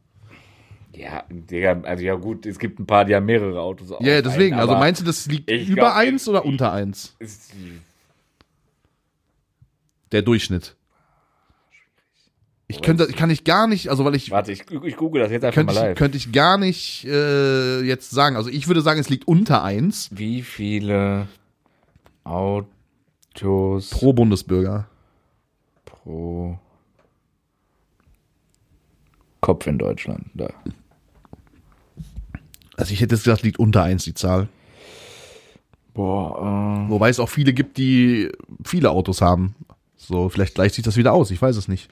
Ja, Digga, also ja gut, es gibt ein paar, die haben mehrere Autos. Ja, deswegen, einen, also meinst du, das liegt über glaub, eins oder ich- unter eins? ist- Der Durchschnitt. Ich könnte, kann ich gar nicht, also weil ich Warte, ich, ich google das jetzt einfach könnte mal ich, live. könnte ich gar nicht äh, jetzt sagen. Also ich würde sagen, es liegt unter eins Wie viele Autos pro Bundesbürger. pro Kopf in Deutschland? Da. Also ich hätte jetzt gesagt, liegt unter eins die Zahl. Boah, äh, Wobei es auch viele gibt, die viele Autos haben. So, vielleicht gleicht sich das wieder aus, ich weiß es nicht.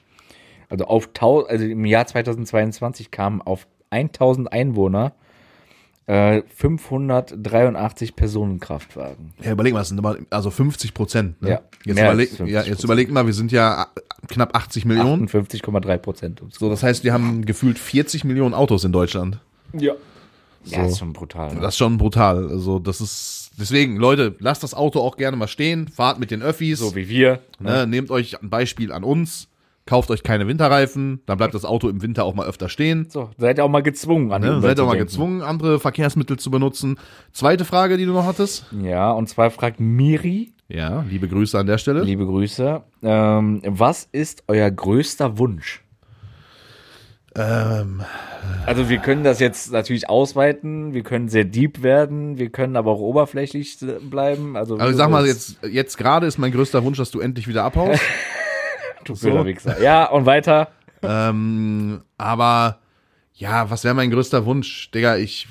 Also auf also im Jahr 2022 kamen auf 1000 Einwohner äh, 583 Personenkraftwagen. Ja, überleg mal, das sind immer, also 50 Prozent. Ne? Ja, jetzt, mehr als überleg, 50%. ja, jetzt überleg mal, wir sind ja knapp 80 Millionen. 58,3 Prozent. So, das heißt, wir haben gefühlt 40 Millionen Autos in Deutschland. Ja. Ja, So. ist schon brutal. Ne? Das ist schon brutal. Also, das ist, deswegen, Leute, lasst das Auto auch gerne mal stehen, fahrt mit den Öffis. so wie wir. Ne, nehmt euch ein Beispiel an uns, kauft euch keine Winterreifen, dann bleibt das Auto im Winter auch mal öfter stehen. So, seid ihr auch mal gezwungen an Ne, seid ihr auch mal gezwungen, andere Verkehrsmittel zu benutzen. Zweite Frage, die du noch hattest. Ja, und zwar fragt Miri, Ja, liebe Grüße an der Stelle. liebe Grüße, ähm, was ist euer größter Wunsch? Ähm, Also wir können das jetzt natürlich ausweiten, wir können sehr deep werden, wir können aber auch oberflächlich bleiben. Also, also ich sag mal, jetzt, jetzt gerade ist mein größter Wunsch, dass du endlich wieder abhaust. du so. Wichser. Ja, und weiter. ähm, aber ja, was wäre mein größter Wunsch? Digga, ich,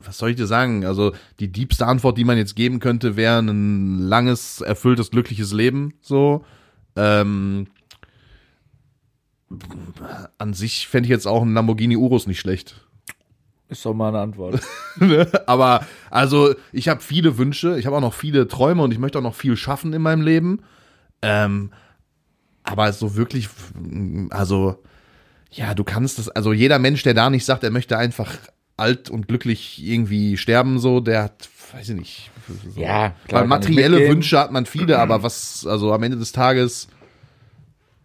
was soll ich dir sagen? Also die diebste Antwort, die man jetzt geben könnte, wäre ein langes, erfülltes, glückliches Leben. So. Ähm, an sich fände ich jetzt auch ein Lamborghini Urus nicht schlecht. Ist doch mal eine Antwort. Aber also, ich habe viele Wünsche, ich habe auch noch viele Träume und ich möchte auch noch viel schaffen in meinem Leben. Ähm, aber so wirklich, also, ja, du kannst das, also jeder Mensch, der da nicht sagt, er möchte einfach alt und glücklich irgendwie sterben, so, der hat, weiß ich nicht. So. Ja, klar, Weil materielle. Wünsche hat man viele, aber was, also am Ende des Tages,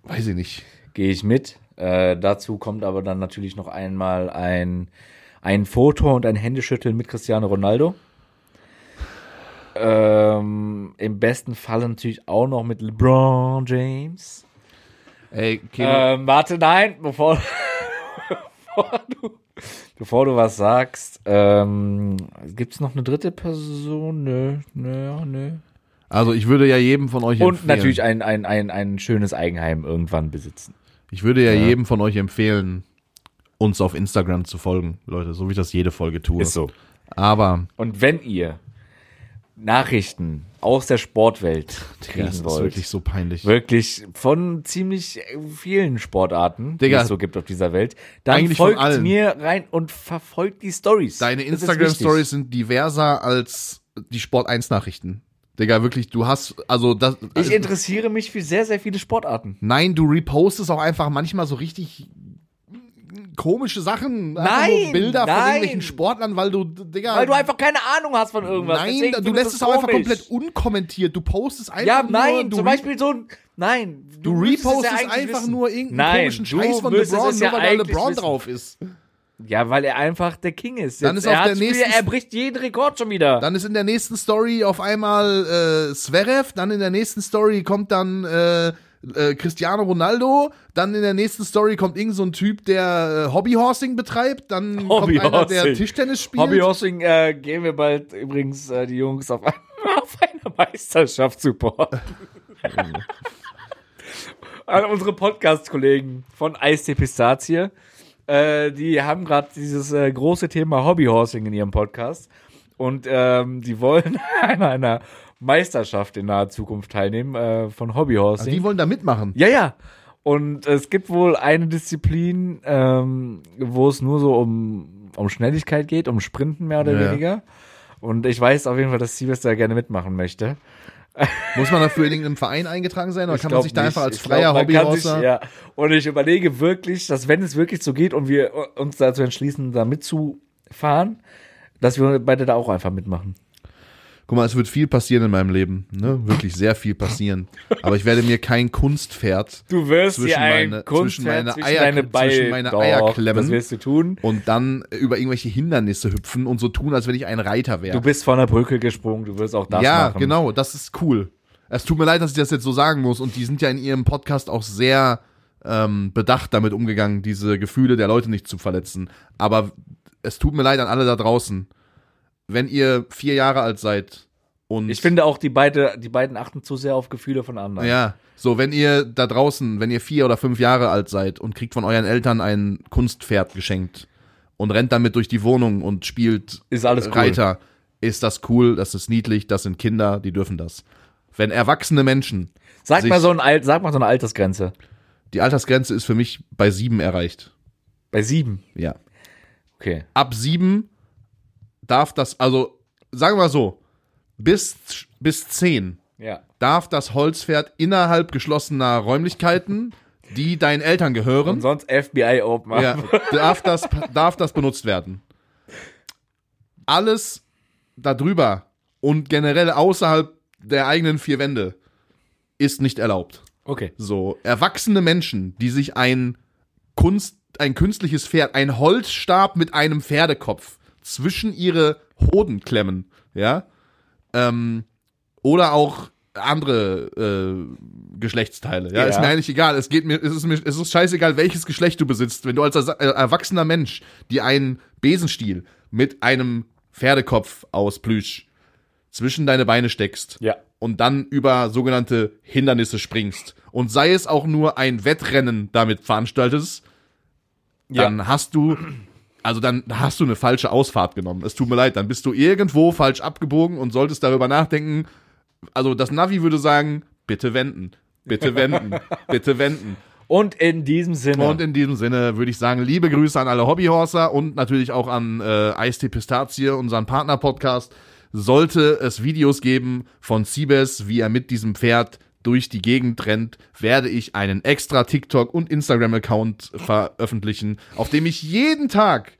weiß ich nicht. Gehe ich mit. Äh, dazu kommt aber dann natürlich noch einmal ein, ein Foto und ein Händeschütteln mit Cristiano Ronaldo. Ähm, Im besten Fall natürlich auch noch mit LeBron James. Ey, Ähm, warte, nein, bevor, bevor, du, bevor du was sagst, ähm, gibt es noch eine dritte Person? Nö, nö, nö. also ich würde ja jedem von euch Und empfehlen. natürlich ein, ein, ein, ein schönes Eigenheim irgendwann besitzen. Ich würde ja, jedem von euch empfehlen, uns auf Instagram zu folgen, Leute, so wie ich das jede Folge tue. Ist so. Aber Und wenn ihr Nachrichten aus der Sportwelt kriegen das ist wollt, wirklich so peinlich. wirklich von ziemlich vielen Sportarten, Digga. die es so gibt auf dieser Welt, dann folgt allen. mir rein und verfolgt die Stories. Deine Das ist Instagram-Stories sind diverser als die Sport 1 Nachrichten. Digga, wirklich, du hast, also das. Ich interessiere mich für sehr, sehr viele Sportarten. Nein, du repostest auch einfach manchmal so richtig komische Sachen. Nein, nur Bilder von nein. irgendwelchen Sportlern, weil du, Digga. Weil du einfach keine Ahnung hast von irgendwas. Nein, Deswegen du lässt es auch einfach komplett unkommentiert. Du postest einfach Ja, nur. nein, du zum Beispiel so ein. Nein, Du es repostest ja einfach wissen. nur irgendeinen Nein, komischen du Scheiß von LeBron, ja nur weil da LeBron wissen. drauf ist. Ja, weil er einfach der King ist. Dann ist er, auf der nächsten- er bricht jeden Rekord schon wieder. Dann ist in der nächsten Story auf einmal äh, Zverev, dann in der nächsten Story kommt dann äh, äh, Cristiano Ronaldo, dann in der nächsten Story kommt irgend so ein Typ, der äh, Hobbyhorsing betreibt, dann kommt einer, der. Tischtennis spielt. Hobbyhorsing äh, gehen wir bald übrigens äh, die Jungs auf, auf eine Meisterschaft supporten. An unsere Podcast-Kollegen von Eistee Pistazie. Äh, die haben gerade dieses äh, große Thema Hobbyhorsing in ihrem Podcast. Und ähm, die wollen an einer Meisterschaft in naher Zukunft teilnehmen äh, von Hobbyhorsing. Die wollen da mitmachen. Ja, ja. Und es gibt wohl eine Disziplin, ähm, wo es nur so um, um Schnelligkeit geht, um Sprinten mehr oder Ja. weniger. Und ich weiß auf jeden Fall, dass da gerne mitmachen möchte. Muss man dafür in irgendeinem Verein eingetragen sein oder Ich kann man sich da nicht. einfach als freier Hobbyhorser... Ja. Und ich überlege wirklich, dass wenn es wirklich so geht und wir uns dazu entschließen, da mitzufahren, dass wir beide da auch einfach mitmachen. Guck mal, es wird viel passieren in meinem Leben, ne? Wirklich sehr viel passieren. Aber ich werde mir kein Kunstpferd Du wirst Zwischen ein meine- Kunstpferd zwischen meine zwischen Eier- deine Beine zwischen meine Doch, Eier klemmen. Das wirst du tun. und dann über irgendwelche Hindernisse hüpfen und so tun, als wenn ich ein Reiter wäre. Du bist von der Brücke gesprungen, du wirst auch das ja, machen. genau, das ist cool. Es tut mir leid, dass ich das jetzt so sagen muss. Und die sind ja in ihrem Podcast auch sehr ähm, bedacht damit umgegangen, diese Gefühle der Leute nicht zu verletzen. Aber es tut mir leid an alle da draußen. Wenn ihr vier Jahre alt seid und Ich finde auch, die, beide, die beiden achten zu sehr auf Gefühle von anderen. ja, so wenn ihr da draußen, wenn ihr vier oder fünf Jahre alt seid und kriegt von euren Eltern ein Kunstpferd geschenkt und rennt damit durch die Wohnung und spielt Ist alles cool. Reiter, ist das cool, das ist niedlich, das sind Kinder, die dürfen das. Wenn erwachsene Menschen, Sag, mal so ein Alt, sag mal so eine Altersgrenze. die Altersgrenze ist für mich bei sieben erreicht. Bei sieben. Ja. Okay. Ab sieben darf das, also sagen wir mal so, bis, bis zehn Ja. darf das Holzpferd innerhalb geschlossener Räumlichkeiten, die deinen Eltern gehören, Und sonst FBI Open. ja, darf, das, darf das benutzt werden. Alles darüber und generell außerhalb der eigenen vier Wände ist nicht erlaubt. Okay. So, erwachsene Menschen, die sich ein Kunst, ein künstliches Pferd, ein Holzstab mit einem Pferdekopf zwischen ihre Hoden klemmen, ja, ähm, oder auch andere äh, Geschlechtsteile. Ja, Ja. ist mir eigentlich egal. Es geht mir, es ist mir, es ist scheißegal, welches Geschlecht du besitzt. Wenn du als äh, erwachsener Mensch dir einen Besenstiel mit einem Pferdekopf aus Plüsch zwischen deine Beine steckst Ja. und dann über sogenannte Hindernisse springst und sei es auch nur ein Wettrennen damit veranstaltest, dann hast du, also dann hast du eine falsche Ausfahrt genommen. Es tut mir leid, dann bist du irgendwo falsch abgebogen und solltest darüber nachdenken. Also das Navi würde sagen, bitte wenden, bitte wenden, bitte wenden. Und in diesem Sinne. Und in diesem Sinne würde ich sagen, liebe Grüße an alle Hobbyhorser und natürlich auch an äh, Eistee Pistazie, unseren Partner-Podcast. Sollte es Videos geben von Siebes, wie er mit diesem Pferd durch die Gegend rennt, werde ich einen extra TikTok- und Instagram-Account veröffentlichen, auf dem ich jeden Tag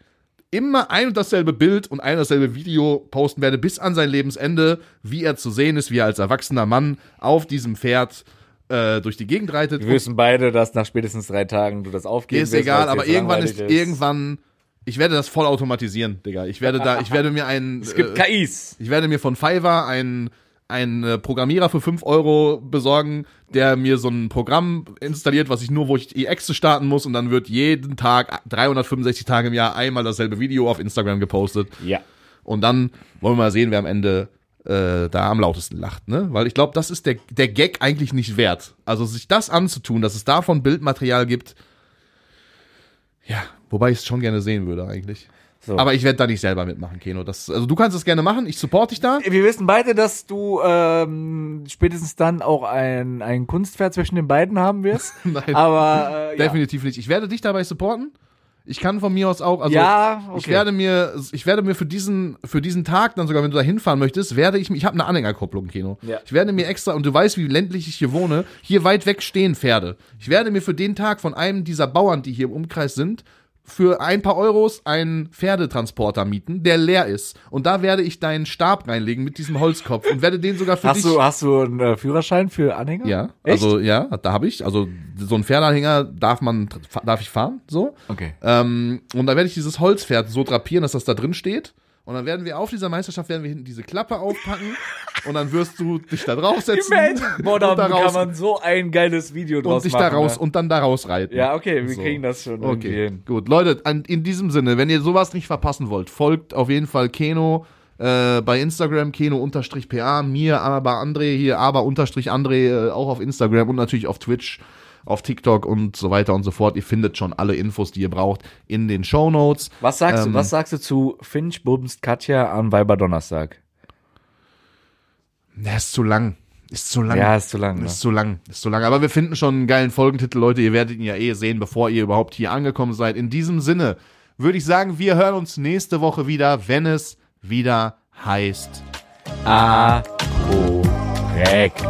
immer ein und dasselbe Bild und ein und dasselbe Video posten werde, bis an sein Lebensende, wie er zu sehen ist, wie er als erwachsener Mann auf diesem Pferd äh, durch die Gegend reitet. wir wissen beide, dass nach spätestens drei Tagen du das aufgeben Ist wirst, egal, aber irgendwann langweilig ist, irgendwann, ich werde das voll automatisieren, Digga. Ich werde da, ich werde mir einen, Es gibt äh, KIs. ich werde mir von Fiverr einen, einen Programmierer für 5 Euro besorgen, der mir so ein Programm installiert, was ich nur, wo ich EXE starten muss und dann wird jeden Tag, 365 Tage im Jahr, einmal dasselbe Video auf Instagram gepostet. Ja. Und dann wollen wir mal sehen, wer am Ende äh, da am lautesten lacht, ne? Weil ich glaube, das ist der, der Gag eigentlich nicht wert. Also sich das anzutun, dass es davon Bildmaterial gibt, ja, wobei ich es schon gerne sehen würde eigentlich. So. Aber ich werde da nicht selber mitmachen, Keno. Das, also du kannst es gerne machen, ich support dich da. wir wissen beide, dass du ähm, spätestens dann auch ein, ein Kunstpferd zwischen den beiden haben wirst. Nein. Aber äh, ja. Definitiv nicht. Ich werde dich dabei supporten. Ich kann von mir aus auch, also Ja, ich okay. werde mir, ich werde mir für diesen, für diesen Tag dann sogar, wenn du da hinfahren möchtest, werde ich, ich habe eine Anhängerkupplung, Kino. Ja. Ich werde mir extra, und du weißt, wie ländlich ich hier wohne, hier weit weg stehen Pferde. Ich werde mir für den Tag von einem dieser Bauern, die hier im Umkreis sind, für ein paar Euros einen Pferdetransporter mieten, der leer ist. Und da werde ich deinen Stab reinlegen mit diesem Holzkopf und werde den sogar für dich. Hast du, hast du einen äh, Führerschein für Anhänger? ja, Echt? also ja, da habe ich. Also so ein Pferdeanhänger darf man, darf ich fahren, so. Okay. Ähm, und dann werde ich dieses Holzpferd so drapieren, dass das da drin steht. Und dann werden wir auf dieser Meisterschaft werden wir hinten diese Klappe aufpacken und dann wirst du dich da draufsetzen Boah, da kann man so ein geiles Video draus und dich machen. da raus ne? und dann da rausreiten. Ja, okay, wir So. kriegen das schon irgendwie Okay, hin. gut. Leute, an, in diesem Sinne, wenn ihr sowas nicht verpassen wollt, folgt auf jeden Fall Keno äh, bei Instagram, Keno-PA, mir, aber André hier, aber unterstrich André äh, auch auf Instagram und natürlich auf Twitch, auf TikTok und so weiter und so fort. Ihr findet schon alle Infos, die ihr braucht, in den Show Notes. Was sagst Ähm, du, was sagst du zu Finch bumst Katja an Weiber Donnerstag? Ja, ist zu lang. Ist zu lang. Ja, ist zu lang, ne? Ist zu lang. Ist zu lang. Aber wir finden schon einen geilen Folgentitel, Leute. Ihr werdet ihn ja eh sehen, bevor ihr überhaupt hier angekommen seid. In diesem Sinne würde ich sagen, wir hören uns nächste Woche wieder, wenn es wieder heißt. Korrekt.